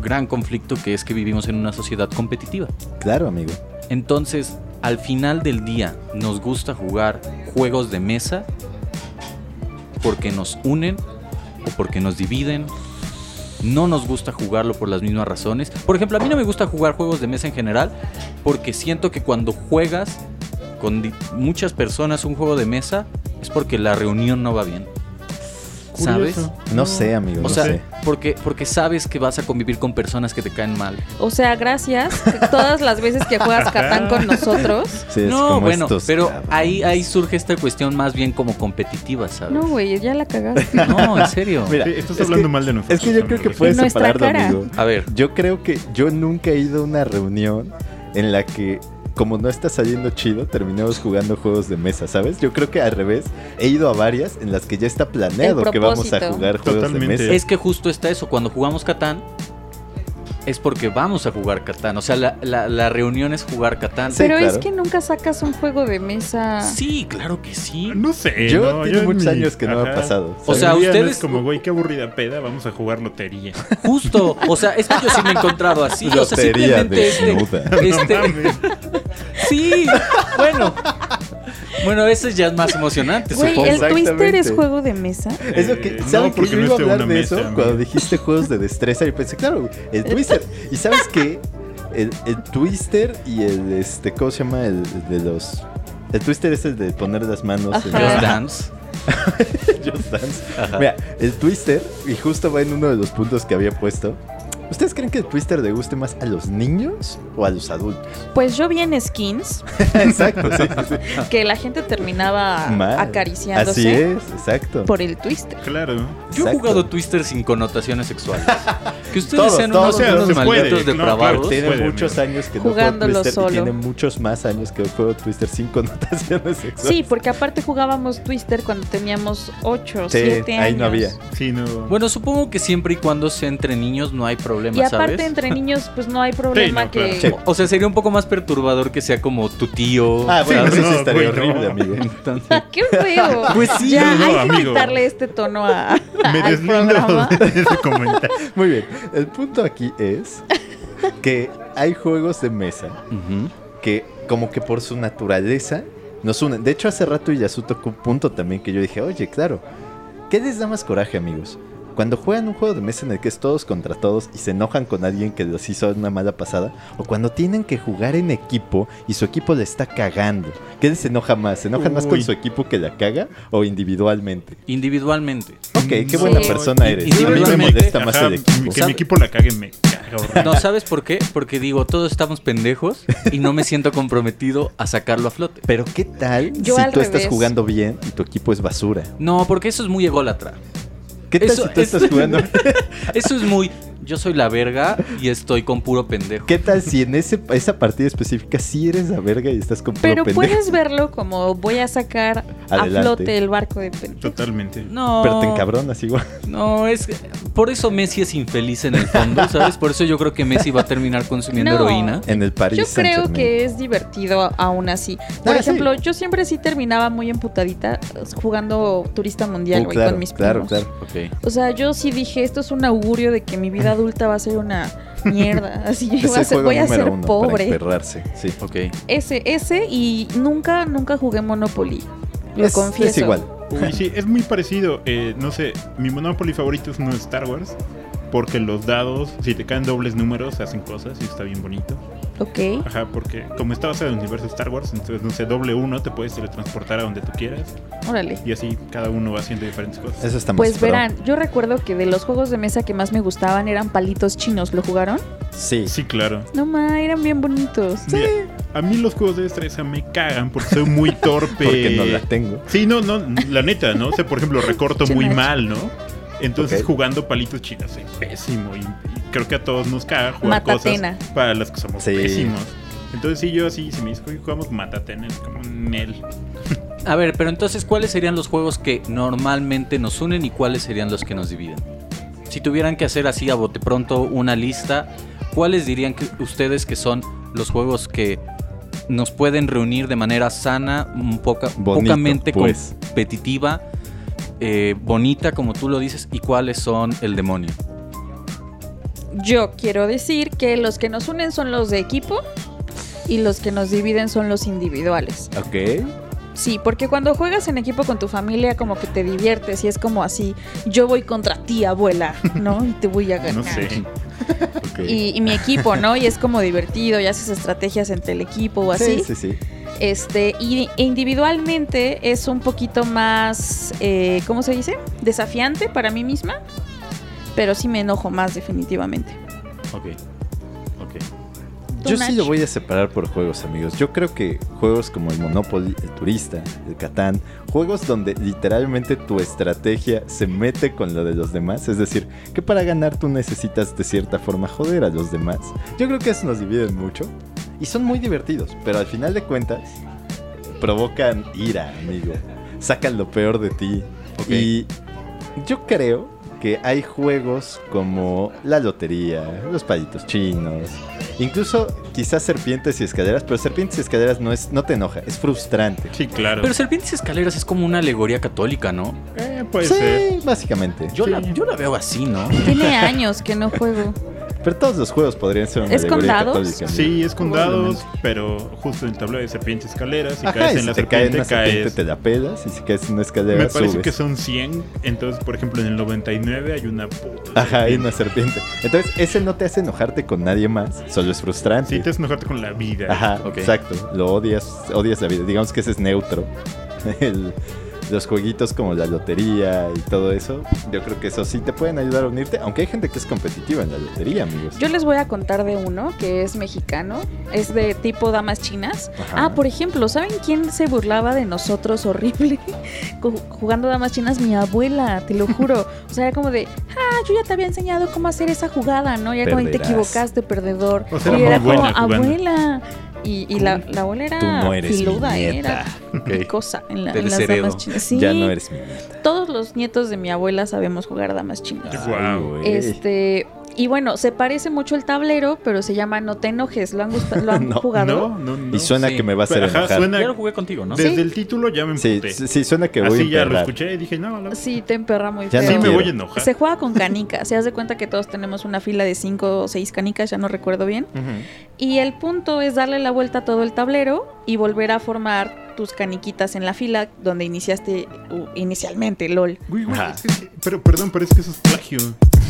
gran conflicto que es que vivimos en una sociedad competitiva. Claro, amigo. Entonces, al final del día, nos gusta jugar juegos de mesa porque nos unen o porque nos dividen. No nos gusta jugarlo por las mismas razones. Por ejemplo, a mí no me gusta jugar juegos de mesa en general porque siento que cuando juegas con muchas personas un juego de mesa es porque la reunión no va bien. ¿Sabes? Curioso. No sé, amigo. O no sea, sé. porque, porque sabes que vas a convivir con personas que te caen mal. O sea, gracias. Todas las veces que juegas Catán con nosotros. Sí, es no, como bueno, estos pero cabrones. ahí, ahí surge esta cuestión más bien como competitiva, ¿sabes? No, güey, ya la cagaste. No, en serio. Mira, Sí, estás es hablando que- mal de nosotros. Es que yo creo que puedes separarlo, amigo. A ver, Yo creo que yo nunca he ido a una reunión en la que, como no está saliendo chido, terminemos jugando juegos de mesa, ¿sabes? Yo creo que al revés, he ido a varias en las que ya está planeado que vamos a jugar juegos Totalmente. de mesa. es que justo está eso. Cuando jugamos Catán, es porque vamos a jugar Catán. O sea, la, la- la reunión es jugar Catán. Sí, Pero es que nunca sacas un juego de mesa. Sí, claro que sí. No sé. Yo no, tiene en muchos mi- años que no me ha pasado. O sea, no ustedes- Es como, güey, qué aburrida peda, vamos a jugar lotería. Justo. O sea, es que yo sí me he encontrado así. O sea, Lotería simplemente este, desnuda. este-. Sí, bueno. Bueno, ese ya es más emocionante, Güey, supongo. ¿el Twister es juego de mesa? Es lo que, Eh, ¿saben no, que porque yo no iba a hablar una de mesa, eso amigo. cuando dijiste juegos de destreza y pensé, claro, el Twister. ¿Y sabes qué? El, el Twister y el, este, ¿cómo se llama? El, el de los... El Twister es el de poner las manos en Ajá. Just Dance. Just Dance. Ajá. Mira, el Twister, y justo va en uno de los puntos que había puesto. ¿Ustedes creen que el Twister le guste más a los niños o a los adultos? Pues yo vi en skins exacto, sí, sí, sí. que la gente terminaba Mal. acariciándose Así es, exacto. por el Twister. Claro. Yo he Exacto. jugado Twister sin connotaciones sexuales. Que ustedes Todos, sean todos, unos, unos se malditos No, claro, depravados. tiene- Tiene puede, muchos amigo. años que Jugándolo no juego Twister solo. y tiene muchos más años que juego Twister sin connotaciones sexuales. Sí, porque aparte jugábamos Twister cuando teníamos 8 o Sí, 7 años. ahí no había. Sí, no. Bueno, supongo que siempre y cuando sea entre niños no hay problema, Y aparte ¿sabes? entre niños pues no hay problema no, que... claro. Sí. O sea, sería un poco más perturbador que sea como tu tío. Ah, bueno, Sí, eso sí no, estaría güey, no. horrible, amigo. Entonces, ¡Qué feo! Pues sí, ya no, hay que amigo. quitarle este tono a, me al deslindo programa. de ese comentario. Muy bien. El punto aquí es que hay juegos de mesa ujú. que como que por su naturaleza nos unen. De hecho, hace rato Yasu tocó un punto también que yo dije, oye, claro, ¿qué les da más coraje, amigos? Cuando juegan un juego de mesa en el que es todos contra todos y se enojan con alguien que les hizo una mala pasada, o cuando tienen que jugar en equipo y su equipo le está cagando, ¿qué les enoja más? ¿Se enojan más con su equipo que la caga o individualmente? Individualmente. Ok, qué Sí. buena persona eres. y A mí me individualmente, molesta más Ajá, el equipo. Que mi equipo la cague me caga. No, ¿sabes por qué? Porque digo, todos estamos pendejos y no me siento comprometido a sacarlo a flote. Pero ¿qué tal Yo si tú estás jugando bien y tu equipo es basura? No, porque eso es muy ególatra. ¿Qué tal Eso si tú es- estás jugando? Eso es muy. Yo soy la verga y estoy con puro pendejo. ¿Qué tal si en ese, esa partida específica sí eres la verga y estás con puro Pero pendejo? puedes verlo como voy a sacar Adelante. a flote el barco de pendejo. Totalmente. No. Pero te encabronas igual. No, es. Por eso Messi es infeliz en el fondo, ¿sabes? Por eso yo creo que Messi va a terminar consumiendo No. heroína. En el París Yo creo que es divertido aún así. Por Ah, ejemplo, yo siempre sí terminaba muy emputadita eh, jugando turista mundial, Uh, güey, claro, con mis claro, primos. claro. Ok. O sea, yo sí dije, esto es un augurio de que mi vida adulta va a ser una mierda. Así voy a ser, voy a ser uno para pobre. sí. Ok. Ese, ese y nunca, nunca jugué Monopoly. Lo Es- confieso. Es igual. Uy, sí, es muy parecido. Eh, no sé, mi Monopoly favorito es uno de Star Wars. Porque los dados, si te caen dobles números, hacen cosas y está bien bonito. Ok. Ajá, porque como está basado en el universo de Star Wars, entonces, no sé, doble uno te puedes teletransportar a donde tú quieras. Órale. Y así cada uno va haciendo diferentes cosas. Eso está más Pues pro. verán, yo recuerdo que de los juegos de mesa que más me gustaban eran palitos chinos. ¿Lo jugaron? Sí. Sí, claro. No ma, eran bien bonitos. Mira, a mí los juegos de destreza me cagan porque soy muy torpe. Porque no la tengo. Sí, no, no, la neta, ¿no? O sea, por ejemplo, recorto muy mal, ¿no? Entonces jugando palitos chinos soy pésimo y, y creo que a todos nos caga jugar Matatena. cosas para las que somos Sí. pésimos. Entonces sí, yo así, si me dice, "Oye, jugamos Matatena, es como Nel. A ver, pero entonces, ¿cuáles serían los juegos que normalmente nos unen y cuáles serían los que nos dividen? Si tuvieran que hacer así a bote pronto una lista, ¿cuáles dirían que ustedes que son los juegos que nos pueden reunir de manera sana, un poca, Bonito, pocamente pues. competitiva, eh, bonita, como tú lo dices, y cuáles son el demonio? Yo quiero decir que los que nos unen son los de equipo y los que nos dividen son los individuales. Ok. Sí, porque cuando juegas en equipo con tu familia como que te diviertes y es como así, yo voy contra ti, abuela, ¿no? Y te voy a ganar. No sé. Y, y mi equipo, ¿no? Y es como divertido y haces estrategias entre el equipo o así. Sí, sí, sí. Este, y e individualmente es un poquito más, eh, ¿cómo se dice? Desafiante para mí misma, pero sí me enojo más definitivamente. Ok. Ok. Yo sí lo voy a separar por juegos, amigos. Yo creo que juegos como el Monopoly, el Turista, el Catán, juegos donde literalmente tu estrategia se mete con lo de los demás, es decir, que para ganar tú necesitas de cierta forma joder a los demás. Yo creo que eso nos dividen mucho y son muy divertidos, pero al final de cuentas provocan ira, amigo. Sacan lo peor de ti. Y yo creo que hay juegos como la lotería, los palitos chinos, incluso quizás serpientes y escaleras, pero serpientes y escaleras no es no te enoja, es frustrante. Sí, claro. Pero Serpientes y Escaleras es como una alegoría católica, ¿no? Eh, puede sí, ser. básicamente. Yo, Sí. la, yo la veo así, ¿no? Tiene años que no juego. Pero todos los juegos podrían ser una ¿Es con alegoría dados? católica. Sí, es con dados, Probablemente. pero justo en el tablero de serpientes escaleras, si Ajá, caes y en si la te serpiente, una serpiente te la pelas y si caes en una escalera Me parece subes. que son 100, entonces, por ejemplo, en el 99 hay una puta Ajá, hay serpiente. una serpiente. Entonces, ese no te hace enojarte con nadie más, solo es frustrante. Sí, te haces enojarte con la vida. Ajá, Ok. exacto. Lo odias, odias la vida. Digamos que ese es neutro. El- los jueguitos como la lotería y todo eso, yo creo que eso sí te pueden ayudar a unirte, aunque hay gente que es competitiva en la lotería, amigos. Yo les voy a contar de uno que es mexicano, es de tipo damas chinas. Ajá. Ah, por ejemplo, ¿saben quién se burlaba de nosotros horrible Ju- jugando damas chinas? Mi abuela, te lo juro. O sea, era como de, ah, yo ya te había enseñado cómo hacer esa jugada, ¿no? Ya como te equivocaste, perdedor. O sea, y era como, jugando. abuela. Y, y la, la abuela era Tú no eres mi filuda, ¿eh? nieta. era Ok. cosa en, la, en las damas chinas. Sí, Ya no eres mi nieta. todos los nietos de mi abuela sabemos jugar damas chinas. Güey. Este, y bueno, se parece mucho el tablero, pero se llama No te enojes. ¿Lo han, lo han No. jugado? No, no, no. Y suena Sí. que me va a hacer Pero, ajá, enojar. suena- Ya lo jugué contigo, ¿no? Desde Sí. el título ya me emputé. sí, sí, suena que voy a Así ya lo escuché y dije, no, la- Sí, te emperra muy Ya feo. sí no me quiero. voy a enojar. Se juega con canicas. Se hace cuenta que todos tenemos una fila de cinco o seis canicas, ya no recuerdo bien. Y el punto es darle la vuelta a todo el tablero y volver a formar tus caniquitas en la fila donde iniciaste uh, inicialmente, LOL. Es que- pero perdón, parece que eso es plagio.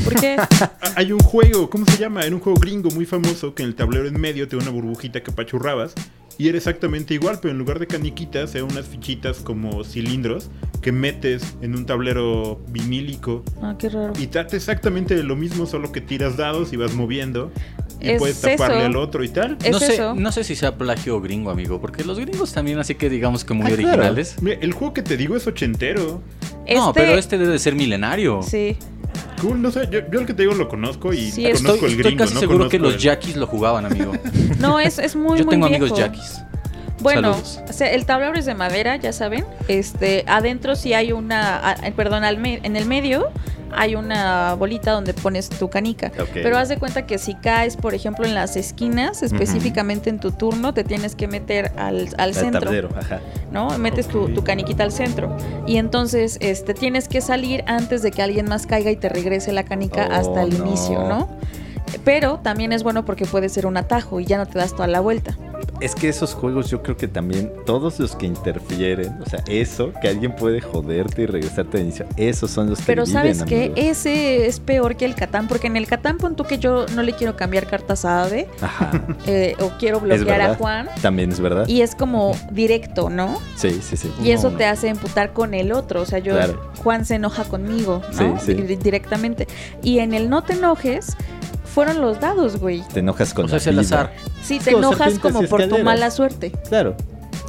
¿Por qué? Ah, Hay un juego, ¿cómo se llama? Era un juego gringo muy famoso que en el tablero en medio te da una burbujita que apachurrabas. Y era exactamente igual, pero en lugar de caniquitas, eran unas fichitas como cilindros que metes en un tablero vinílico. Ah, qué raro. Y trata exactamente de lo mismo, solo que tiras dados y vas moviendo. Y Es puedes taparle eso. al otro y tal. Es no, sé, eso. no sé si sea plagio gringo, amigo, porque los gringos también, así que digamos que muy Ah, claro. originales. Mira, el juego que te digo es ochentero. No, pero este debe de ser milenario. Sí. Cool, no sé, yo, yo el que te digo lo conozco y Sí, es- conozco Estoy, el estoy casi no seguro que los el- yaquis lo jugaban, amigo. No, es, es muy, Yo muy tengo viejo. amigos yaquis. Bueno, o sea, el tablero es de madera, ya saben. Este, adentro sí hay una, a- eh, perdón, al me- en el medio hay una bolita donde pones tu canica. Pero haz de cuenta que si caes, por ejemplo, en las esquinas, específicamente en tu turno, te tienes que meter al, al Al centro, tablero, ajá. ¿no? Metes tu, tu caniquita al centro. Y entonces, este, tienes que salir antes de que alguien más caiga y te regrese la canica Oh, hasta el no. inicio, ¿no? Pero también es bueno porque puede ser un atajo y ya no te das toda la vuelta. Es que esos juegos yo creo que también todos los que interfieren, o sea, eso, que alguien puede joderte y regresarte al inicio, esos son los que Pero sabes que ese es peor que el Catán, porque en el Catán pon tú que yo no le quiero cambiar cartas a Ajá, eh, o quiero bloquear a. Juan También es verdad. y es como directo, ¿no? Sí, sí, sí. Y eso No, te hace emputar con el otro, o sea, yo Claro. Juan se enoja conmigo, ¿no? Sí, sí. Di- Directamente. Y en el no te enojes fueron los dados, güey. Te enojas con O sea, la es el vida. azar. Sí, te enojas serpientes como y por tu escaleras. mala suerte. Claro.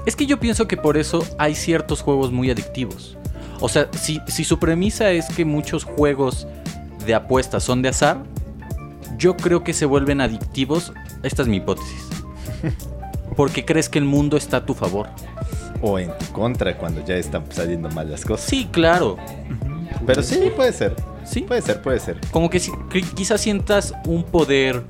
Es que yo pienso que por eso hay ciertos juegos muy adictivos. O sea, si, si su premisa es que muchos juegos de apuestas son de azar, yo creo que se vuelven adictivos. Esta es mi hipótesis. Porque crees que el mundo está a tu favor. O en tu contra cuando ya están saliendo mal las cosas. Sí, claro. Pero sí, puede ser. Sí. Puede ser, puede ser. Como que si- que quizás sientas un poder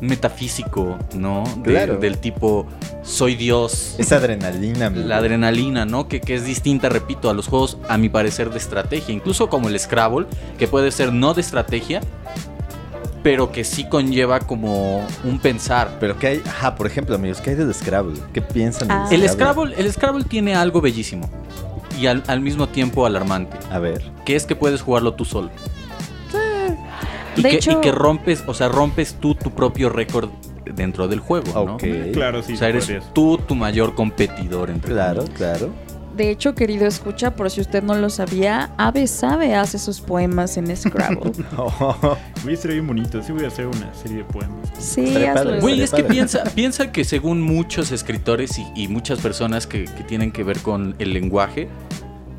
metafísico, ¿no? De- Claro. Del tipo, soy Dios. Esa adrenalina, amigo. La adrenalina, ¿no? Que, que es distinta, repito, a los juegos, a mi parecer, de estrategia. Incluso como el Scrabble, que puede ser no de estrategia, pero que sí conlleva como un pensar. Pero que hay, ajá, por ejemplo, amigos, ¿qué hay del Scrabble? ¿Qué piensan Ah. del El Scrabble, el Scrabble tiene algo bellísimo y al, al mismo tiempo alarmante, A ver. que es que puedes jugarlo tú solo. Y De que, hecho- y que rompes, o sea, rompes tú tu propio récord dentro del juego, ¿no? Ok. Claro, sí. o sea, eres podrías. tú tu mayor competidor entre Claro, claro. De hecho, querido escucha, por si usted no lo sabía, Ave Sabe hace sus poemas en Scrabble. Voy a ser bien bonito. Sí, voy a hacer una serie de poemas. Sí, hazlo. Güey, es que piensa, piensa que según muchos escritores y, y muchas personas que, que tienen que ver con el lenguaje,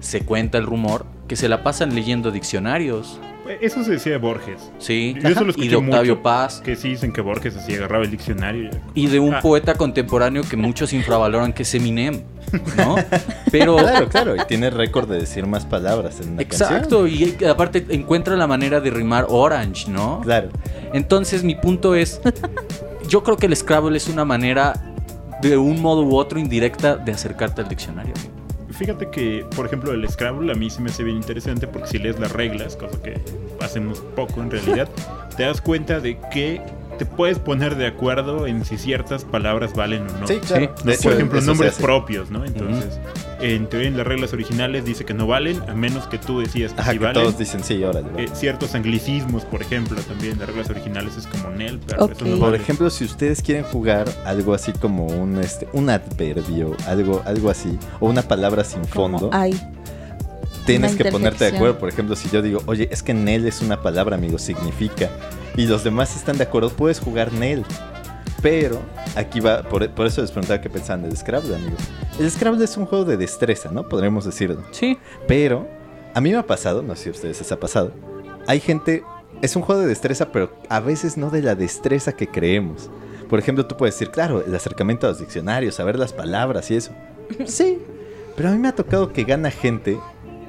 se cuenta el rumor que se la pasan leyendo diccionarios, Eh, Eso se decía de Borges. ¿sí? Yo eso lo y de Octavio mucho. Paz. Que sí dicen que Borges así agarraba el diccionario. y- de un Ah. poeta contemporáneo que muchos infravaloran que es Eminem. ¿no? Pero Claro, claro, y tiene récord de decir más palabras en una canción. Exacto, y aparte encuentra la manera de rimar orange, ¿no? Claro. Entonces mi punto es, yo creo que el Scrabble es una manera de un modo u otro indirecta de acercarte al diccionario. Fíjate que, por ejemplo, el Scrabble a mí se me hace bien interesante porque si lees las reglas, cosa que hacemos poco en realidad, te das cuenta de que te puedes poner de acuerdo en si ciertas palabras valen o no. Sí, claro. Sí. De hecho, por ejemplo, nombres propios, ¿no? Entonces, en teoría, en las reglas originales dice que no valen, a menos que tú decidas que Ajá, sí que valen. todos dicen sí, va. Eh, ciertos anglicismos, por ejemplo, también las reglas originales es como Nel, pero Ok. eso no Por vale. ejemplo, si ustedes quieren jugar algo así como un este un adverbio, algo algo así, o una palabra sin Como fondo, hay. tienes que ponerte de acuerdo. Por ejemplo, si yo digo, oye, es que Nel es una palabra, amigo, significa. Y los demás están de acuerdo, puedes jugar Nel. Pero aquí va, por, por eso les preguntaba qué pensaban del Scrabble, amigos. El Scrabble es un juego de destreza, ¿no? Podríamos decirlo. Sí. Pero a mí me ha pasado, no sé si a ustedes les ha pasado. Hay gente, es un juego de destreza, pero a veces no de la destreza que creemos. Por ejemplo, tú puedes decir, claro, el acercamiento a los diccionarios, saber las palabras y eso. Sí, pero a mí me ha tocado que gana gente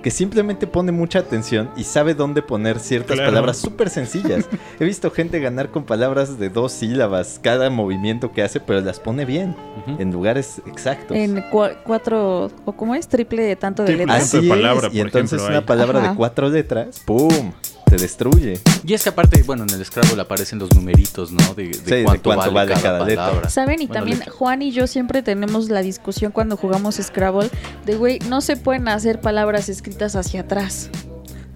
que simplemente pone mucha atención y sabe dónde poner ciertas Claro. palabras súper sencillas. He visto gente ganar con palabras de dos sílabas cada movimiento que hace, pero las pone bien, en lugares exactos. En cua- cuatro, o cómo es, triple de tanto de letras. Así de palabra, es, y entonces ejemplo, una hay. palabra de cuatro letras, ¡pum! Destruye. Y es que aparte, bueno, en el Scrabble aparecen los numeritos, ¿no? De, de Sí, de cuánto, cuánto vale, vale cada, cada letra. palabra. ¿Saben? Y Bueno, también letra. Juan y yo siempre tenemos la discusión cuando jugamos Scrabble de, güey, no se pueden hacer palabras escritas hacia atrás.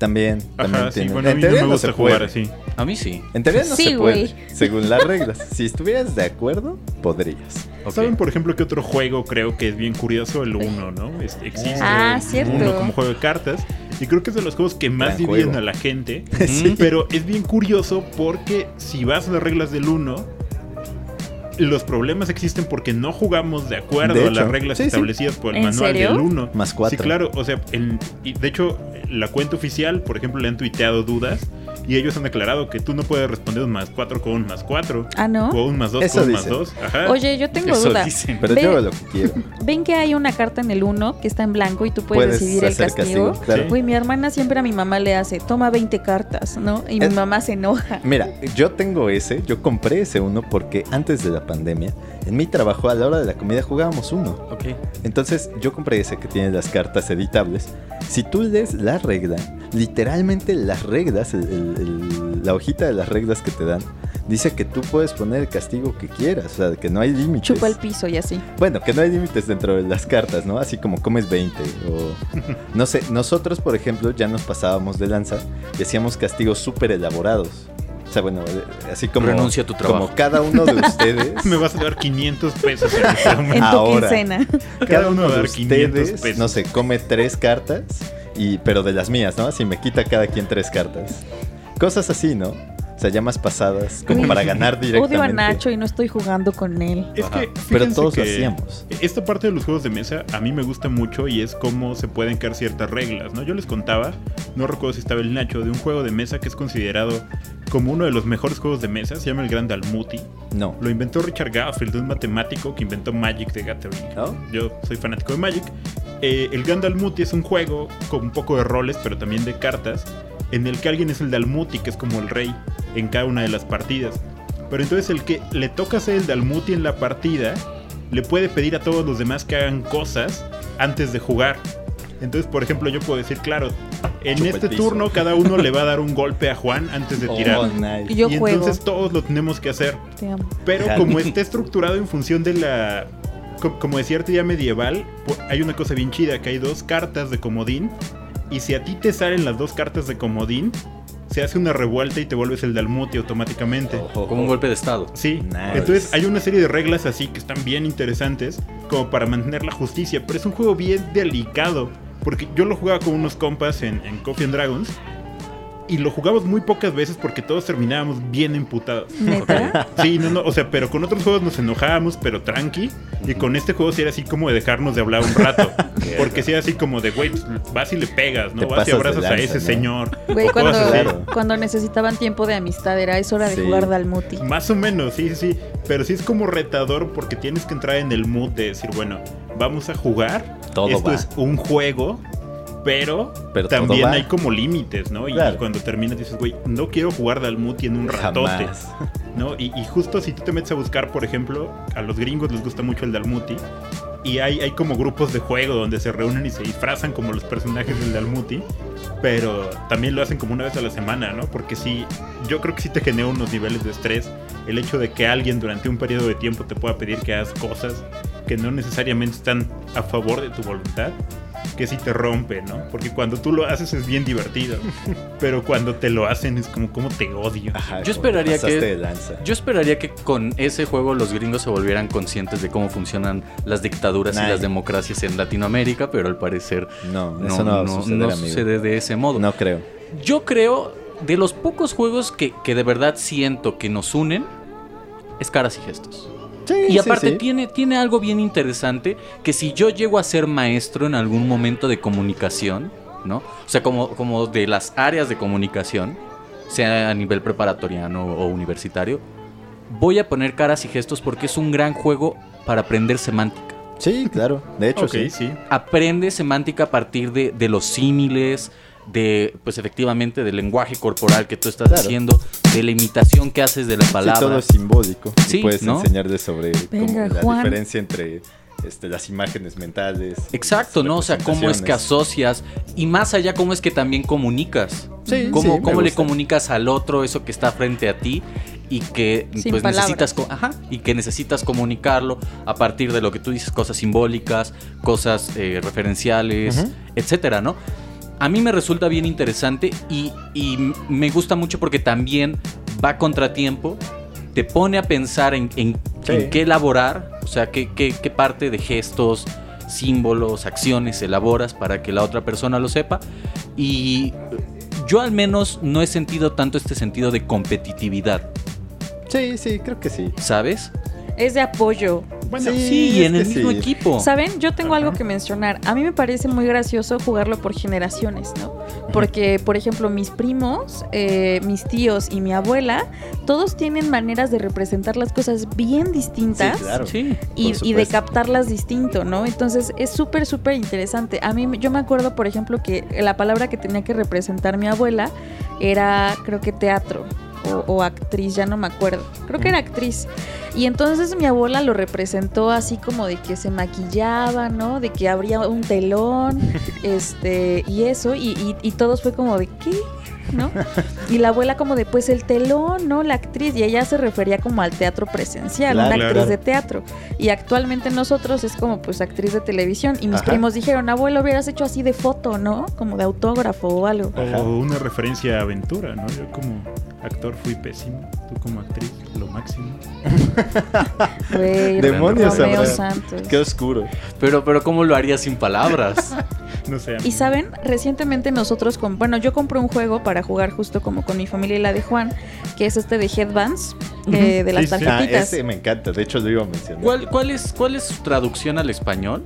También, también Ajá, sí, bueno, a en mí no teoría me no gusta se jugar puede. así. A mí sí. En teoría no Sí, se puede, güey. según las reglas. Si estuvieras de acuerdo, podrías. Ok. ¿Saben, por ejemplo, que otro juego creo que es bien curioso? El Uno, ¿no? Es- existe Ah, el cierto. Uno como juego de cartas. Y creo que es de los juegos que más Gran dividen juego. a la gente. Sí. Pero es bien curioso porque si vas a las reglas del Uno, los problemas existen porque no jugamos de acuerdo De a las reglas sí, sí. establecidas por el ¿En manual serio? del Uno. Más cuatro. Sí, claro. O sea, en- y de hecho, la cuenta oficial, por ejemplo, le han tuiteado dudas. Y ellos han declarado que tú no puedes responder un más cuatro con un más cuatro. Ah, ¿no? O un más dos Eso con un más dicen. dos. Ajá. Oye, yo tengo Eso duda. dicen. Pero Ve- yo lo que quiero. ¿Ven que hay una carta en el 1 que está en blanco y tú puedes, Puedes decidir el castigo? castigo, claro. Sí. Güey, mi hermana siempre a mi mamá le hace, toma 20 cartas, ¿no? Y mi Es- mamá se enoja. Mira, yo tengo ese, yo compré ese uno porque antes de la pandemia, en mi trabajo a la hora de la comida jugábamos uno. Ok. Entonces yo compré ese que tiene las cartas editables. Si tú lees la regla, literalmente las reglas, el- el- el- la hojita de las reglas que te dan, dice que tú puedes poner el castigo que quieras, o sea, que no hay límites. Chupa el piso y así. Bueno, que no hay límites dentro de las cartas, ¿no? Así como comes 20 o... No sé, nosotros, por ejemplo, ya nos pasábamos de lanza y hacíamos castigos súper elaborados. O sea, bueno, eh, así como... Renuncia a tu trabajo. Como cada uno de ustedes... Me vas a dar 500 pesos en este momento. En tu Ahora. quincena. Cada uno va a de dar 500 ustedes, pesos. no sé, come tres cartas, y, pero de las mías, ¿no? Así me quita cada quien tres cartas. Cosas así, ¿no? O sea, ya más pasadas, como Uy, para ganar directamente. Odio a Nacho y no estoy jugando con él. Es que, Pero todos lo que hacíamos. Esta parte de los juegos de mesa a mí me gusta mucho y es cómo se pueden crear ciertas reglas, ¿no? Yo les contaba, no recuerdo si estaba el Nacho, de un juego de mesa que es considerado como uno de los mejores juegos de mesa, se llama el Gran Dalmuti. No. Lo inventó Richard Garfield, un matemático que inventó Magic the Gathering. ¿No? Yo soy fanático de Magic. Eh, el Gran Dalmuti es un juego con un poco de roles, pero también de cartas, en el que alguien es el Dalmuti, que es como el rey en cada una de las partidas. Pero entonces el que le toca ser el Dalmuti en la partida, le puede pedir a todos los demás que hagan cosas antes de jugar. Entonces, por ejemplo, yo puedo decir, claro, en este turno cada uno le va a dar un golpe a Juan antes de tirar. Oh, nice. Y yo y juego. entonces todos lo tenemos que hacer. Te amo. Pero como está estructurado en función de la. co- Como decía arte ya medieval, hay una cosa bien chida: que hay dos cartas de comodín. Y si a ti te salen las dos cartas de comodín, se hace una revuelta y te vuelves el Dalmuti automáticamente. Ojo, Como un golpe de estado. Sí, Nice. entonces hay una serie de reglas así que están bien interesantes como para mantener la justicia, pero es un juego bien delicado, porque yo lo jugaba con unos compas en, en Coffee and Dragons y lo jugamos muy pocas veces porque todos terminábamos bien emputados. ¿Neta? Sí, no, no, o sea, pero con otros juegos nos enojábamos, pero tranqui. Y con este juego sí era así como de dejarnos de hablar un rato. porque sí era así como de, güey, pues, vas y le pegas, ¿no? Te vas y abrazas a ese ¿no? señor. Güey, cuando. Claro. necesitaban tiempo de amistad era es hora de Sí. jugar Dalmuti. Más o menos, sí, sí, sí. Pero sí es como retador porque tienes que entrar en el mood de decir, bueno, vamos a jugar. Todo Esto va. es un juego, pero, también hay como límites, ¿no? Y, Claro. cuando terminas dices, güey, no quiero jugar Dalmuti en un ratote. Jamás. ¿no? Y, y justo si tú te metes a buscar, por ejemplo, a los gringos les gusta mucho el Dalmuti. Y hay, hay como grupos de juego donde se reúnen y se disfrazan como los personajes del Dalmuti. Pero también lo hacen como una vez a la semana, ¿no? Porque sí, yo creo que sí te genera unos niveles de estrés el hecho de que alguien durante un periodo de tiempo te pueda pedir que hagas cosas que no necesariamente están a favor de tu voluntad, que sí te rompe, ¿no? Porque cuando tú lo haces es bien divertido, pero cuando te lo hacen es como, como te odio. Ajá, Yo esperaría que- de lanza. Yo esperaría que con ese juego los gringos se volvieran conscientes de cómo funcionan las dictaduras y Nadie. las democracias en Latinoamérica, pero al parecer No, no, eso no, no- suceder, no sucede de ese modo. No creo. Yo creo, de los pocos juegos que, que de verdad siento que nos unen, es caras y gestos. Sí, Y aparte sí. Tiene, tiene algo bien interesante, que si yo llego a ser maestro en algún momento de comunicación, ¿no? O sea, como, como de las áreas de comunicación, sea a nivel preparatoriano o universitario, voy a poner caras y gestos porque es un gran juego para aprender semántica. Sí, claro. De hecho, sí. sí. Aprende semántica a partir de, de los símiles, de, pues efectivamente, del lenguaje corporal que tú estás Claro. haciendo, de la imitación que haces de la Sí, palabra. todo es simbólico. Sí, y puedes ¿no? enseñarle sobre Venga, la Juan. diferencia entre este, las imágenes mentales. Exacto, ¿no? O sea, cómo es que asocias y más allá, cómo es que también comunicas. Sí, cómo sí, cómo le comunicas al otro eso que está frente a ti y que Sin pues palabras. necesitas ajá, y que necesitas comunicarlo a partir de lo que tú dices, cosas simbólicas, cosas eh, referenciales, etcétera, ¿no? A mí me resulta bien interesante y, y me gusta mucho porque también va contratiempo, te pone a pensar en, en- Sí. en qué elaborar, o sea, qué, qué- qué parte de gestos, símbolos, acciones elaboras para que la otra persona lo sepa. Y yo al menos no he sentido tanto este sentido de competitividad, Sí, sí, creo que sí. ¿sabes? Es de apoyo. Bueno, Sí, Sí, en el mismo sí. equipo. ¿Saben? Yo tengo Ajá. algo que mencionar. A mí me parece muy gracioso jugarlo por generaciones, ¿no? Porque, por ejemplo, mis primos, eh, mis tíos y mi abuela, todos tienen maneras de representar las cosas bien distintas. Sí, claro. Sí. Y, y de captarlas distinto, ¿no? Entonces es súper, súper interesante. A mí, yo me acuerdo, por ejemplo, que la palabra que tenía que representar mi abuela era, creo que teatro o, o actriz, ya no me acuerdo. Creo que era actriz. Y entonces mi abuela lo representó así como de que se maquillaba, ¿no? De que abría un telón, este, y eso, y, y, y todos fue como de, ¿qué? ¿no? Y la abuela como de, pues el telón, ¿no? La actriz, y ella se refería como al teatro presencial, Claro, una claro. actriz de teatro. Y actualmente nosotros es como pues actriz de televisión. Y mis Ajá. primos dijeron, abuelo, hubieras hecho así de foto, ¿no? Como de autógrafo o algo. O Ajá. una referencia a aventura, ¿no? Yo como actor fui pésimo, tú como actriz, lo máximo. Güey, Demonios, Romeo. Santos. Qué oscuro. Pero, pero ¿cómo lo haría sin palabras? No sé. Y saben, recientemente nosotros, con, bueno, yo compré un juego para jugar justo como con mi familia y la de Juan, que es este de Headbands, eh, de las Sí, sí. Ah, tarjetitas. ese me encanta. De hecho, lo iba a mencionar. ¿Cuál, cuál, es, ¿Cuál es su traducción al español?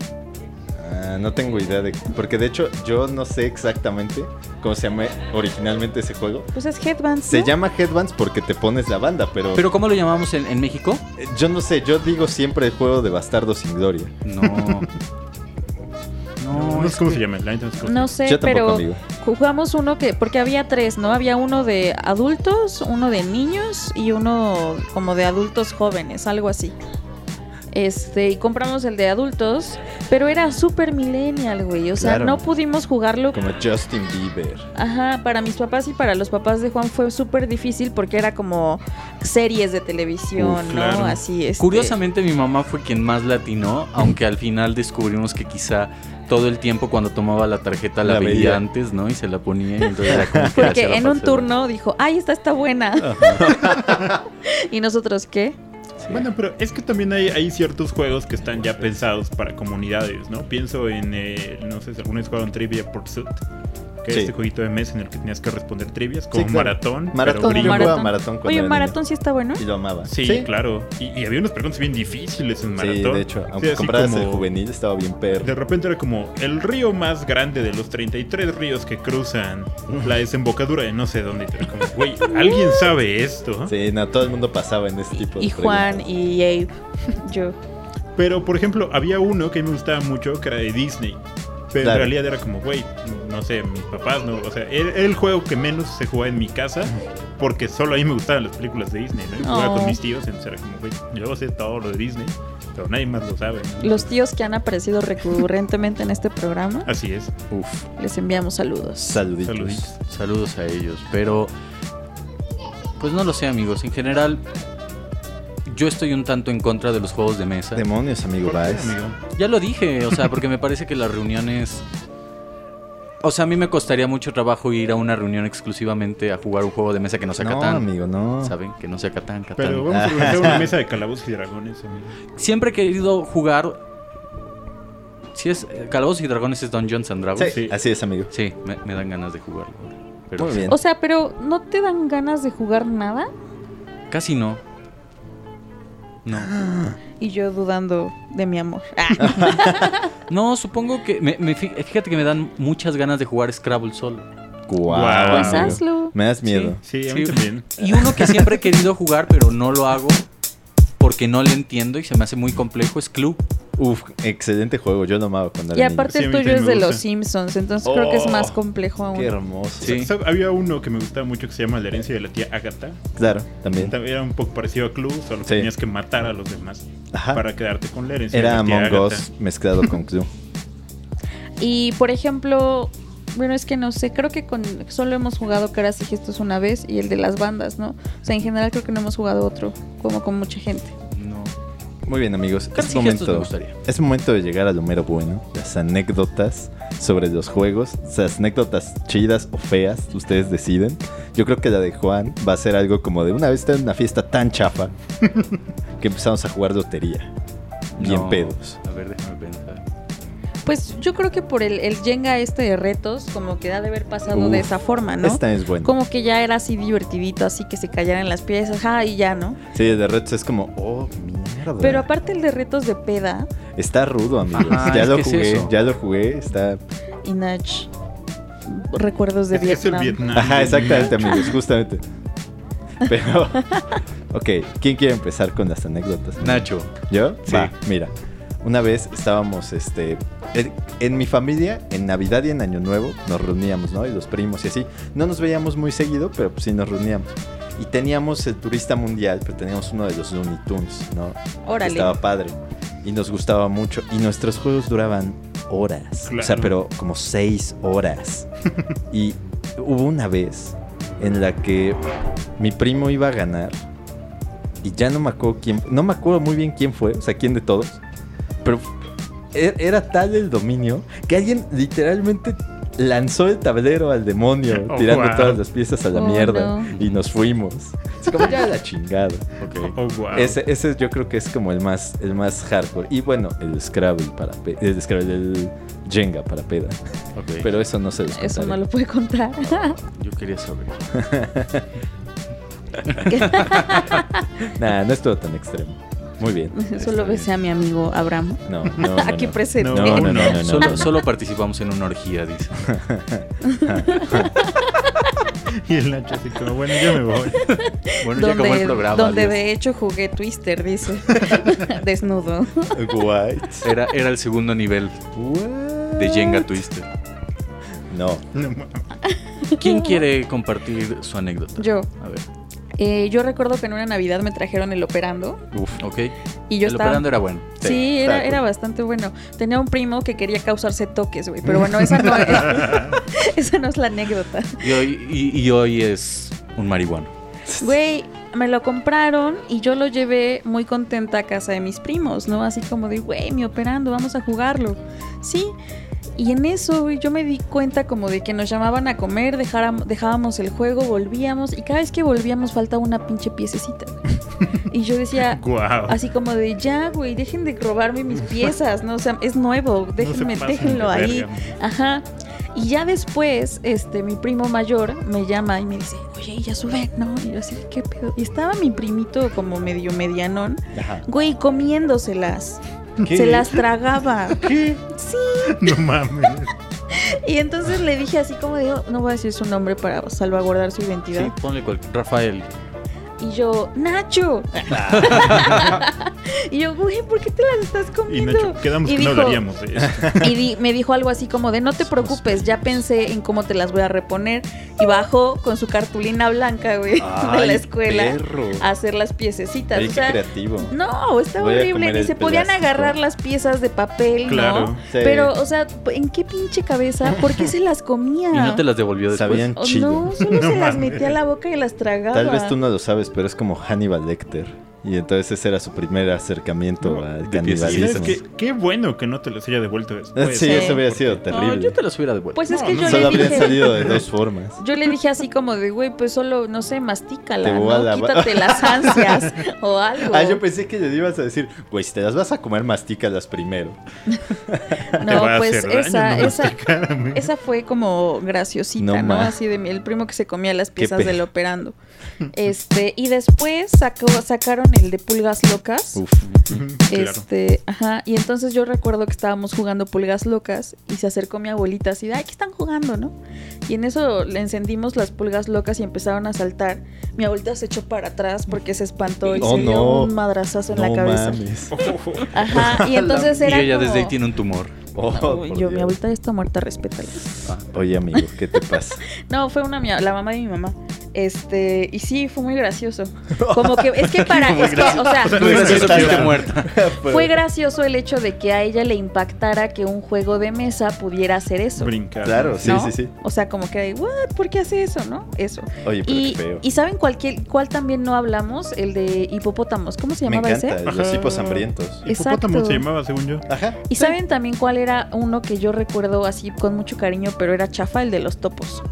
Ah, no tengo idea de. Porque de hecho, yo no sé exactamente cómo se llama originalmente ese juego. Pues es Headbands. Se ¿no? llama Headbands porque te pones la banda, pero. ¿Pero cómo lo llamamos en, en México? eh, yo no sé, yo digo siempre el juego de Bastardo sin Gloria. No. No, no es sé cómo que- se llama. la no sé cómo No se sé, Yo tampoco, pero amigo. jugamos uno que, porque había tres, ¿no? Había uno de adultos, uno de niños y uno como de adultos jóvenes, algo así. Este, y compramos el de adultos, pero era súper millennial, güey. O sea, Claro. no pudimos jugarlo. Como Justin Bieber. Ajá, para mis papás y para los papás de Juan fue súper difícil porque era como series de televisión, Uf, ¿no? claro. Así es. Curiosamente mi mamá fue quien más latinó, aunque al final descubrimos que quizá todo el tiempo cuando tomaba la tarjeta la, La veía veía. antes, ¿no? Y se la ponía y entonces era como Porque en un turno dijo, ay, esta está buena. y nosotros, ¿qué? Bueno, pero es que también hay, hay ciertos juegos que están ya pensados para comunidades, ¿no? Pienso en, eh, no sé si alguna vez jugaron Trivia Pursuit, que Sí. es este jueguito de mesa en el que tenías que responder trivias, como Sí, claro. maratón. pero Maratón, yo gringo. jugaba maratón Oye, maratón niño. sí está bueno. Y lo amaba. Sí, claro. Y, y había unas preguntas bien difíciles en maratón. Sí, de hecho, aunque Sí, compraras el como- juvenil, estaba bien De perro. repente era como el río más grande de los 33 ríos que cruzan la desembocadura de no sé dónde. Era como, güey, ¿alguien sabe esto? Sí, no, todo el mundo pasaba en ese tipo de Y Juan preguntas. y Abe, yo. Pero, por ejemplo, había uno que a mí me gustaba mucho que era de Disney. Pero Claro. en realidad era como, güey, no sé, mis papás, no. O sea, era el juego que menos se jugaba en mi casa. Porque solo ahí me gustaban las películas de Disney, ¿no? Jugaba Oh. con mis tíos, entonces era como, güey, yo sé todo lo de Disney, pero nadie más lo sabe. ¿no? Los tíos que han aparecido recurrentemente en este programa, Así es. Uf, les enviamos saludos. Saluditos. Saluditos. saludos a ellos. Pero, pues no lo sé, amigos. En general, yo estoy un tanto en contra de los juegos de mesa. Demonios, amigo. Ya lo dije, o sea, porque me parece que las reuniones... O sea, a mí me costaría mucho trabajo ir a una reunión exclusivamente a jugar un juego de mesa que no sea No, Catán. amigo, no. ¿Saben? Que no sea Catán, Catán. Pero vamos a organizar una mesa de calabozos y dragones, amigo. Siempre he querido jugar... Si es Calabozos y Dragones es Dungeons and Dragons. Sí, Sí. así es, amigo. Sí, me, me dan ganas de jugarlo. Pero Muy bien. O sea, pero ¿no te dan ganas de jugar nada? Casi no. No. Y yo dudando de mi amor. Ah, No, supongo que... me- me fíjate que me dan muchas ganas de jugar Scrabble solo. Guau, pues amigo. hazlo. Me das miedo. Sí, a mí Sí. también. Y uno que siempre he querido jugar, pero no lo hago porque no le entiendo y se me hace muy complejo, es Club. Uf, excelente juego. Yo lo amaba cuando Y era niño. aparte a el tuyo es de los. Simpsons, entonces creo que es Oh, más complejo aún. Qué hermoso. Sí. Había uno que me gustaba mucho que se llama La herencia de la tía Agatha. Claro, también. Era un poco parecido a Clue, solo Sí. tenías que matar a los demás Ajá. para quedarte con la herencia Era de la tía Among Agatha. Us mezclado con Clue. Y por ejemplo, bueno, es que no sé, creo que con solo hemos jugado Caras y Gestos una vez y el de las bandas, ¿no? O sea, en general creo que no hemos jugado otro, como con mucha gente. Muy bien, amigos. Es momento, es momento de llegar a lo mero bueno. Las anécdotas sobre los juegos. Las anécdotas chidas o feas, ustedes deciden. Yo creo que la de Juan va a ser algo como de una vez en una fiesta tan chafa que empezamos a jugar lotería. Bien No. pedos. A ver, déjame pensar. Pues yo creo que por el, el Jenga este de retos, como que ha de haber pasado de esa forma, ¿no? Esta es buena. Como que ya era así divertidito, así que se cayeran las piezas, ajá, y ya, ¿no? Sí, el de retos es como, oh, mierda. Pero aparte el de retos de peda, Está rudo, amigos. Ajá, ya lo es jugué, ya lo jugué. Está. y Nach, recuerdos de Es, es el Vietnam. Vietnam. Ajá, exactamente, amigos, justamente. Pero, ok, ¿quién quiere empezar con las anécdotas? Nacho. ¿Yo? Sí. Va, mira. Una vez estábamos, este, en, en mi familia, en Navidad y en Año Nuevo, nos reuníamos, ¿no? Y los primos y así. No nos veíamos muy seguido, pero pues sí nos reuníamos. Y teníamos el turista mundial, pero teníamos uno de los Looney Tunes, ¿no? Que Órale. Estaba padre. Y nos gustaba mucho. Y nuestros juegos duraban horas. O sea, Claro. pero como seis horas. y hubo una vez en la que mi primo iba a ganar. Y ya no me acuerdo quién. No me acuerdo muy bien quién fue. O sea, quién de todos. Pero e- era tal el dominio que alguien literalmente lanzó el tablero al demonio, Oh, tirando wow. todas las piezas a la Oh, mierda. no. Y nos fuimos. Es como ya la chingada. Oh, wow. Ese, ese yo creo que es como el más, el más hardcore. Y bueno, el Scrabble para pe- el Scrabble, el Jenga para peda. Pero eso no se los Eso contaré. no lo puede contar. Yo quería saber. Nah, no estuvo tan extremo. Muy bien. Solo besé a mi amigo Abraham. No, no, no. Aquí no. presente. No, no, no, no, no. Solo, solo participamos en una orgía, dice. Y el Nacho así como, bueno, yo me voy. Bueno, ya acabó el programa. donde adiós. de hecho jugué Twister, dice. Desnudo. White. Era, era el segundo nivel de Jenga Twister. No. ¿Quién quiere compartir su anécdota? Yo. A ver. Eh, yo recuerdo que en una Navidad me trajeron el operando Uf, ok. y yo el estaba... operando era bueno. Sí, Sí, era, era cool. bastante bueno. Tenía un primo que quería causarse toques, güey. Pero bueno, esa no, esa no es la anécdota. Y hoy, y, y hoy es un marihuano. Güey, me lo compraron y yo lo llevé muy contenta a casa de mis primos, ¿no? Así como de, güey, mi operando, vamos a jugarlo. Sí. Y en eso, yo me di cuenta como de que nos llamaban a comer, dejáram- dejábamos el juego, volvíamos y cada vez que volvíamos faltaba una pinche piececita. Y yo decía, así como de, ya, güey, dejen de robarme mis piezas, ¿no? O sea, es nuevo, déjenme, déjenlo ahí. verga. Ajá. Y ya después, este, mi primo mayor me llama y me dice, oye, ya sube, ¿no? Y yo así, ¿qué pedo? Y estaba mi primito como medio medianón, Ajá. güey, comiéndoselas. ¿Qué? Se las tragaba. ¿Qué? No mames. Y entonces le dije así como de, no voy a decir su nombre para salvaguardar su Sí, identidad. ponle cual- Rafael. Y yo, Nacho. Y yo, güey, ¿por qué te las estás Y comiendo? Nacho, quedamos Y que no hablaríamos de eso. Y di- me dijo algo así como de no te preocupes, ya pensé en cómo te las voy a reponer. Y bajó con su cartulina blanca, güey, de la escuela perro. a hacer las piececitas. Ay, o qué creativo. no, está Voy a horrible. Ni se podían agarrar las piezas de papel, Claro. ¿no? Sí. Pero, o sea, ¿en qué pinche cabeza? ¿Por qué se las comía? Y no te las devolvió después. Sabían chido. no, solo No se las metía a la boca y las tragaba. Tal vez tú no lo sabes, pero es como Hannibal Lecter. Y entonces ese era su primer acercamiento No, al de ¿Y canibalismo. sabes qué? Qué bueno que no te los haya devuelto después. Sí, Sí. eso hubiera sido No, terrible. yo te las hubiera devuelto. Pues es No, que no, yo Solo le habrían dije... salido de dos formas. Yo le dije así como de, güey, pues solo, no sé, mastícala, ¿no? Quítate las ansias o algo. Ah, yo pensé que le ibas a decir, güey, si te las vas a comer, mastícalas primero. No, pues esa, no esa, esa fue como graciosita, No ¿no? Así de mi- el primo que se comía las piezas del operando. Este, y después sacó, sacaron el de pulgas locas. Uf. Claro. Este, ajá, y entonces yo recuerdo que estábamos jugando pulgas locas y se acercó mi abuelita así de, ay, ¿qué están jugando, no? Y en eso le encendimos las pulgas locas y empezaron a saltar. Mi abuelita se echó para atrás porque se espantó y Oh, se dio no. un madrazazo en No la cabeza. mames. Ajá, y entonces y era ella como- desde ahí tiene un tumor. Oh, No, yo, mi abuelita ya está muerta, respétala. Oye, amigo, ¿qué te pasa? No, fue una mi- la mamá de mi mamá. Este, y sí, fue muy gracioso. Como que, es que para, es que, o sea, fue gracioso el hecho de que a ella le impactara que un juego de mesa pudiera hacer eso. Brincar. Claro, sí, ¿no? sí, sí. O sea, como que, what, ¿por qué hace eso, no? Eso. Oye, pero Y, qué feo. y ¿saben cuál, cuál también no hablamos? El de hipopótamos. ¿Cómo se Me llamaba encanta, ese? los hipos hambrientos. Hipopótamo Exacto. se llamaba, según yo. Ajá. ¿Y saben también cuál era uno que yo recuerdo así con mucho cariño, pero era chafa, el de los topos?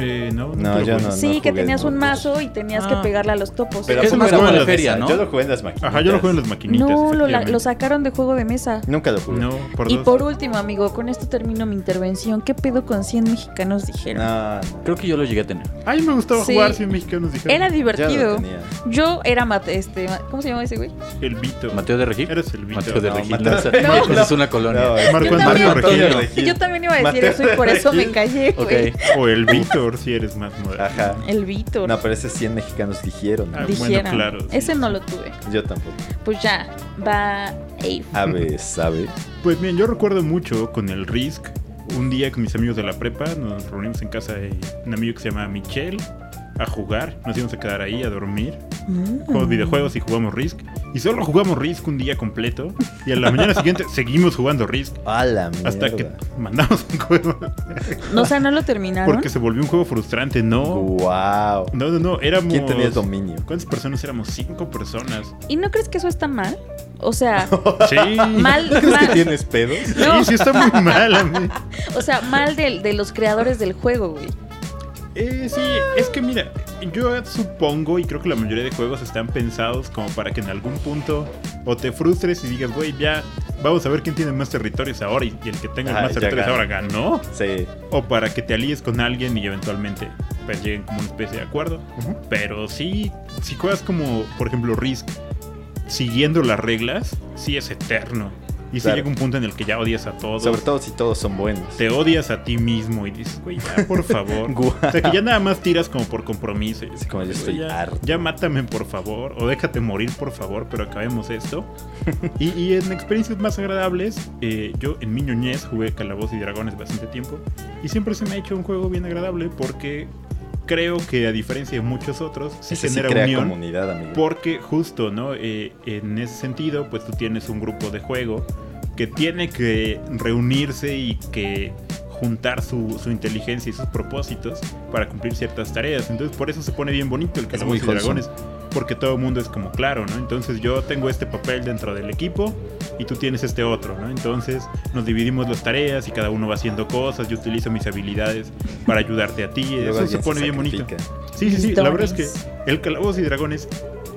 Eh, no, No, lo yo jugué. no. sí, que jugué, tenías no, un pues. mazo y tenías Ah. que pegarle a los topos. Pero Eso más como la feria. ¿no? Yo lo jugué en las maquinitas. Ajá, yo lo juego en las maquinitas. no, lo, la- efectivamente. lo sacaron de juego de mesa. Nunca lo jugué. No, por Y dos. por último, amigo, con esto termino mi intervención. ¿Qué pedo con 100 mexicanos dijeron? No, Creo que yo lo llegué a tener. Ay, me gustaba Sí. jugar si mexicanos dijeron. Era divertido. Yo era mate, este, ¿cómo se llama ese güey? El Vito. Mateo de Regil. Eres el Vito. Mateo de No, Regil. No, esa, No. es una colonia. No, es- Marco Yo Antonio también. Regil. Yo también iba a decir eso y por eso me callé, Ok. güey. O el Víctor, si eres más moderno. Ajá. El Víctor. No, pero ese 100 mexicanos dijeron. Ah, Dijeron. bueno, claro, sí, Ese no sí. lo tuve. Yo tampoco. Pues ya, va Ave. Ave, sabe. Pues bien, yo recuerdo mucho con el Risk. Un día con mis amigos de la prepa nos reunimos en casa de un amigo que se llama Michelle a jugar. Nos íbamos a quedar ahí a dormir. Mm. Jugamos videojuegos y jugamos Risk. Y solo jugamos Risk un día completo. Y a la mañana siguiente seguimos jugando Risk. A la mierda. Hasta que mandamos un juego. No, o sea, no lo terminaron. Porque se volvió un juego frustrante. No, Wow. no, no, no. Éramos. ¿Quién tenía el dominio? ¿Cuántas personas éramos? Cinco personas. ¿Y no crees que eso está mal? O sea, Sí. mal, ¿Crees que mal. tienes pedos? No. Sí, sí está muy mal. a mí. O sea, mal de, de los creadores del juego, güey. Eh, sí, es que mira, yo supongo y creo que la mayoría de juegos están pensados como para que en algún punto o te frustres y digas, güey, ya vamos a ver quién tiene más territorios ahora y, el que tenga Ah, más territorios ahora ganó. Sí. O para que te alíes con alguien y eventualmente pues, lleguen como una especie de acuerdo. Pero sí, si juegas como, por ejemplo, Risk, siguiendo las reglas, sí es eterno. Y Claro. llega un punto en el que ya odias a todos. Sobre todo si todos son buenos. Te odias a ti mismo y dices, güey, ya, por favor. O sea, que ya nada más tiras como por compromiso. Así como yo estoy ya, harto. ya mátame, por favor. O déjate morir, por favor, pero acabemos esto. y, y en experiencias más agradables, eh, yo en mi ñoñez jugué Calabozos y Dragones bastante tiempo. Y siempre se me ha hecho un juego bien agradable porque creo que a diferencia de muchos otros, sí Ese sí genera crea unión. comunidad, amigo. Porque justo, ¿no? Eh, en ese sentido, pues tú tienes un grupo de juego que tiene que reunirse y que juntar su, su inteligencia y sus propósitos para cumplir ciertas tareas. Entonces por eso se pone bien bonito el Calabozos y Dragones. Porque todo el mundo es como claro, ¿no? Entonces yo tengo este papel dentro del equipo y tú tienes este otro, ¿no? Entonces nos dividimos las tareas y cada uno va haciendo cosas. Yo utilizo mis habilidades para ayudarte a ti. Eso se pone bien bonito. Sí, sí, sí. La verdad es que el Calabozos y Dragones,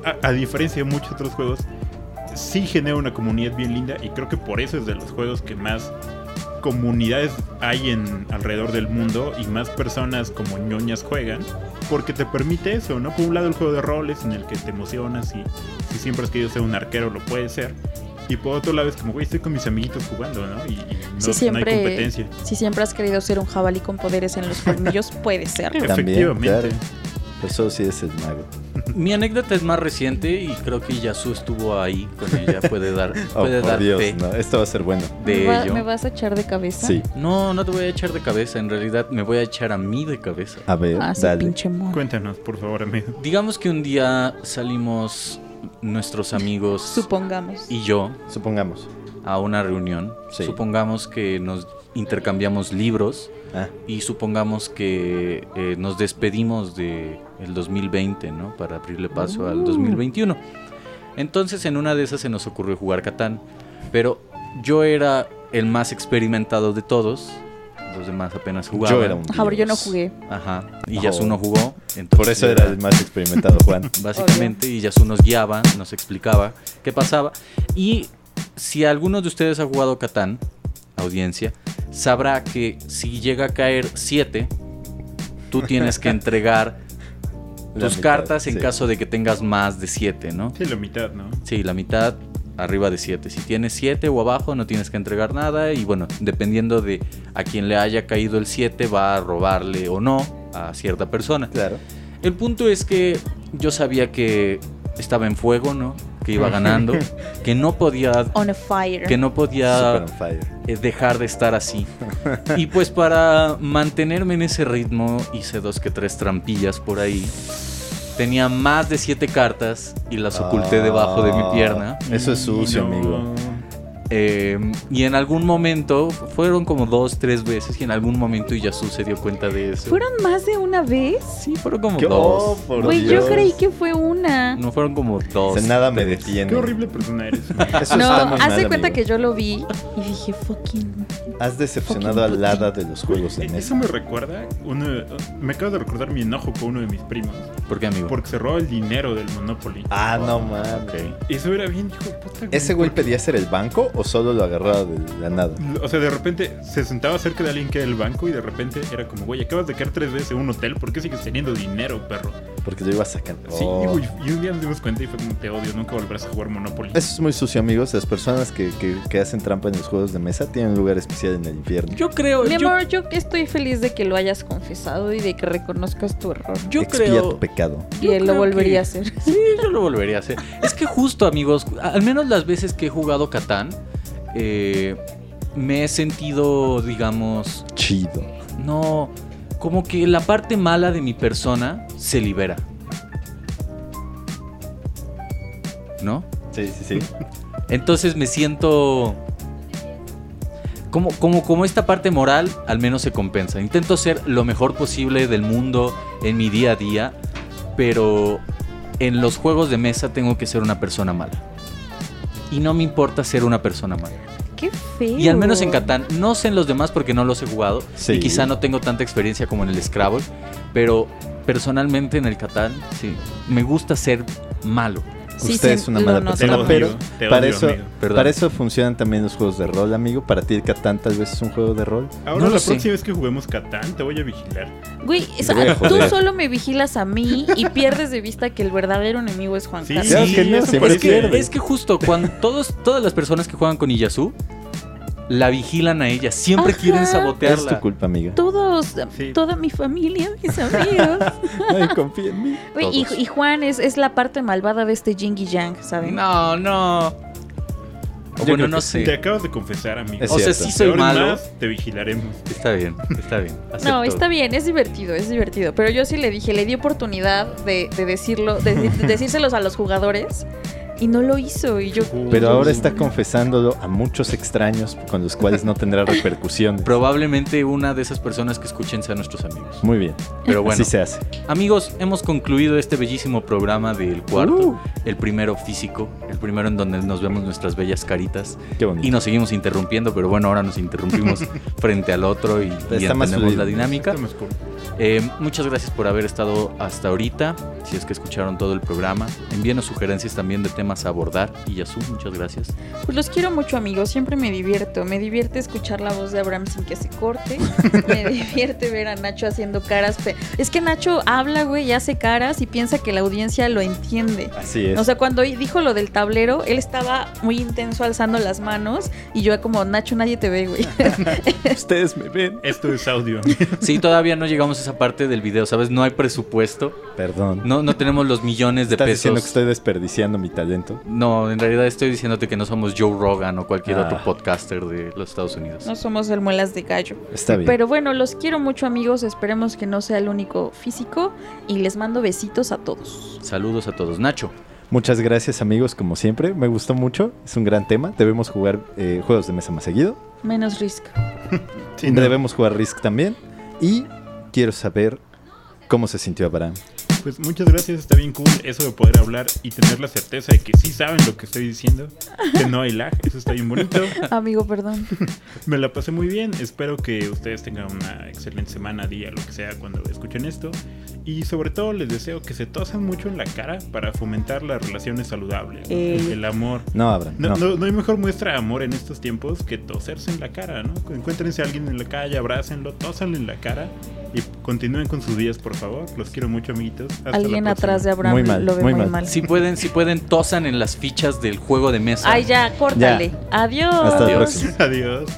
a, a diferencia de muchos otros juegos, sí genera una comunidad bien linda y creo que por eso es de los juegos que más comunidades hay en alrededor del mundo y más personas como ñoñas juegan porque te permite eso, ¿no? Por un lado el juego de roles en el que te emocionas y si siempre has querido ser un arquero lo puedes ser y por otro lado es como, güey, estoy con mis amiguitos jugando, ¿no? Y, y no, si no hay siempre, competencia. si siempre has querido ser un jabalí con poderes en los colmillos, puede serlo. También, Efectivamente. claro. Pero solo si es el mago. Mi anécdota es más reciente y creo que Yasu estuvo ahí con ella. Puede dar, Oh, puede por dar Dios, fe no, esto va a ser bueno. de ¿Me, va- ello. me vas a echar de cabeza? Sí. No, no te voy a echar de cabeza. En realidad me voy a echar a mí de cabeza. A ver, Ah, dale. pinche. Cuéntanos, por favor, amigo. Digamos que un día salimos nuestros amigos Supongamos. y yo Supongamos. a una reunión. Sí. Supongamos que nos intercambiamos libros Ah, y supongamos que eh, nos despedimos de el 2020, ¿no? Para abrirle paso al 2021. Entonces en una de esas se nos ocurrió jugar Catán, pero yo era el más experimentado de todos. Los demás apenas jugaban. yo era un Ajá, pero yo no jugué. Ajá. Y Oh. Yasu no jugó. entonces Por eso era el más experimentado, Juan. básicamente, y Yasu nos guiaba, nos explicaba qué pasaba. Y si alguno de ustedes ha jugado Catán, audiencia, sabrá que si llega a caer 7, tú tienes que entregar tus mitad, cartas en sí. caso de que tengas más de 7, ¿no? Sí, la mitad, ¿no? Sí, la mitad arriba de 7. Si tienes 7 o abajo, no tienes que entregar nada. Y bueno, dependiendo de a quien le haya caído el 7, va a robarle o no a cierta persona. Claro. El punto es que yo sabía que estaba en fuego, ¿no? Que iba ganando, que no podía, On a fire. que no podía eh, dejar de estar así. Y pues para mantenerme en ese ritmo hice dos que tres trampillas por ahí. Tenía más de siete cartas y las oculté debajo de mi Ah, pierna. Eso es sucio, No. amigo. Eh, y en algún momento, fueron como dos, tres veces, y en algún momento Yasu se dio cuenta de eso. ¿Fueron más de una vez? Sí, fueron como ¿Qué? dos. Oh, Güey, yo creí que fue una. No fueron como dos. De nada me detiene. Qué horrible persona eres. Eso No, de cuenta amigo. que yo lo vi y dije, fucking. Has decepcionado al hada de los juegos de mesa. Eso me recuerda, uno, me acabo de recordar mi enojo con uno de mis primos, ¿Por qué, amigo? porque se robó el dinero del Monopoly. Ah, no mames. Ok. Eso era bien, hijo de puta. ¿Ese güey pedía ser el banco o solo lo agarraba de la nada? O sea, de repente se sentaba cerca de alguien que era el banco y de repente era como, güey, acabas de caer tres veces en un hotel, ¿por qué sigues teniendo dinero, perro? Porque lo iba sacando. Sí, Oh. y un día nos dimos cuenta y fue como, te odio, nunca volverás a jugar Monopoly. Eso es muy sucio, amigos. Las personas que, que- que hacen trampa en los juegos de mesa tienen un lugar especial en el infierno. Yo creo, Mi yo, amor, yo estoy feliz de que lo hayas confesado y de que reconozcas tu error. yo Expía creo. tu pecado. Y él lo volvería que- a hacer. Sí, yo lo volvería a hacer. Es que justo, amigos, al menos las veces que he jugado Catán, eh, me he sentido, digamos, Chido. no, como que la parte mala de mi persona se libera. ¿No? Sí, sí, sí. Entonces me siento como, como, como esta parte moral al menos se compensa. Intento ser lo mejor posible del mundo en mi día a día, pero en los juegos de mesa tengo que ser una persona mala. Y no me importa ser una persona mala. Qué feo. Y al menos en Catán, no sé en los demás porque no los he jugado. Sí. Y quizá no tengo tanta experiencia como en el Scrabble. Pero personalmente en el Catán, sí. Me gusta ser malo. Sí, Usted sí, es una mala. Te persona, odio, pero para eso, para eso funcionan también los juegos de rol, amigo. Para ti el Catán tal vez es un juego de rol. Ahora No la sé. próxima vez que juguemos Catán te voy a vigilar. Güey, o sea, tú solo me vigilas a mí y pierdes de vista que el verdadero enemigo es Juan Sí, Carlos. Que no, que, es que justo cuando todos, todas las personas que juegan con Iyasu la vigilan a ella, siempre Ajá. quieren Es tu sabotearla. culpa, amiga. Todos, Sí. toda mi familia, mis amigos. Ay, confía en mí. Y, y Juan es, es la parte malvada de este Jingy Yang, ¿saben? No, no. Yo bueno, no sé. Te acabas de confesar, amigo. Es O sea, sí soy malo. más, te vigilaremos. Está bien, está bien. No, acepto. está bien, es divertido, es divertido. Pero yo sí le dije, le di oportunidad de, de decirlo, de, de decírselos a los jugadores y no lo hizo. Y yo. Pero ahora está confesándolo a muchos extraños con los cuales no tendrá repercusiones. Probablemente una de esas personas que escuchen sean nuestros amigos. Muy bien. Pero bueno, Así se hace. amigos, hemos concluido este bellísimo programa del cuarto. Uh. El primero físico, el primero en donde nos vemos nuestras bellas caritas. Qué bonito. Y nos seguimos interrumpiendo, pero bueno, ahora nos interrumpimos frente al otro y, y entendemos la dinámica. Está más cool. Eh, muchas gracias por haber estado hasta ahorita. Si es que escucharon todo el programa, envíenos sugerencias también de temas a abordar. Y Yasu, muchas gracias. Pues los quiero mucho, amigos. Siempre me divierto. Me divierte escuchar la voz de Abraham sin que se corte. me divierte ver a Nacho haciendo caras. Es que Nacho habla, güey, y hace caras y piensa que la audiencia lo entiende. Así es. O sea, cuando dijo lo del tablero, él estaba muy intenso alzando las manos y yo como, Nacho, nadie te ve, güey. Ustedes me ven. Esto es audio. Sí, todavía no llegamos a esa parte del video, ¿sabes? No hay presupuesto. Perdón. No, no tenemos los millones de ¿Estás pesos. diciendo que estoy desperdiciando mi talento? No, en realidad estoy diciéndote que no somos Joe Rogan o cualquier Ah. otro podcaster de los Estados Unidos. No somos el muelas de gallo. Está bien. Pero bueno, los quiero mucho amigos, esperemos que no sea el único físico y les mando besitos a todos. Saludos a todos. Nacho, Muchas gracias amigos, como siempre. Me gustó mucho. Es un gran tema. Debemos jugar eh, juegos de mesa más seguido. Menos Risk. Sí, no. Debemos jugar Risk también. Y quiero saber cómo se sintió Abraham. Pues muchas gracias, está bien cool eso de poder hablar y tener la certeza de que sí saben lo que estoy diciendo, que no hay lag, eso está bien bonito. Amigo, perdón. Me la pasé muy bien, espero que ustedes tengan una excelente semana, día, lo que sea cuando escuchen esto. Y sobre todo les deseo que se tosen mucho en la cara para fomentar las relaciones saludables, ¿no? Ey. el amor. No, Abraham. No, No, no- no hay mejor muestra de amor en estos tiempos que toserse en la cara, ¿no? Encuéntrense a alguien en la calle, abrácenlo, tósanle en la cara y continúen con sus días, por favor. Los quiero mucho, amiguitos. Hasta Alguien atrás de Abraham Muy mal, lo ve muy muy, mal. mal. si pueden, si pueden, tosan en las fichas del juego de mesa. Ay, ya, córtale. Adiós. Hasta Adiós. Adiós.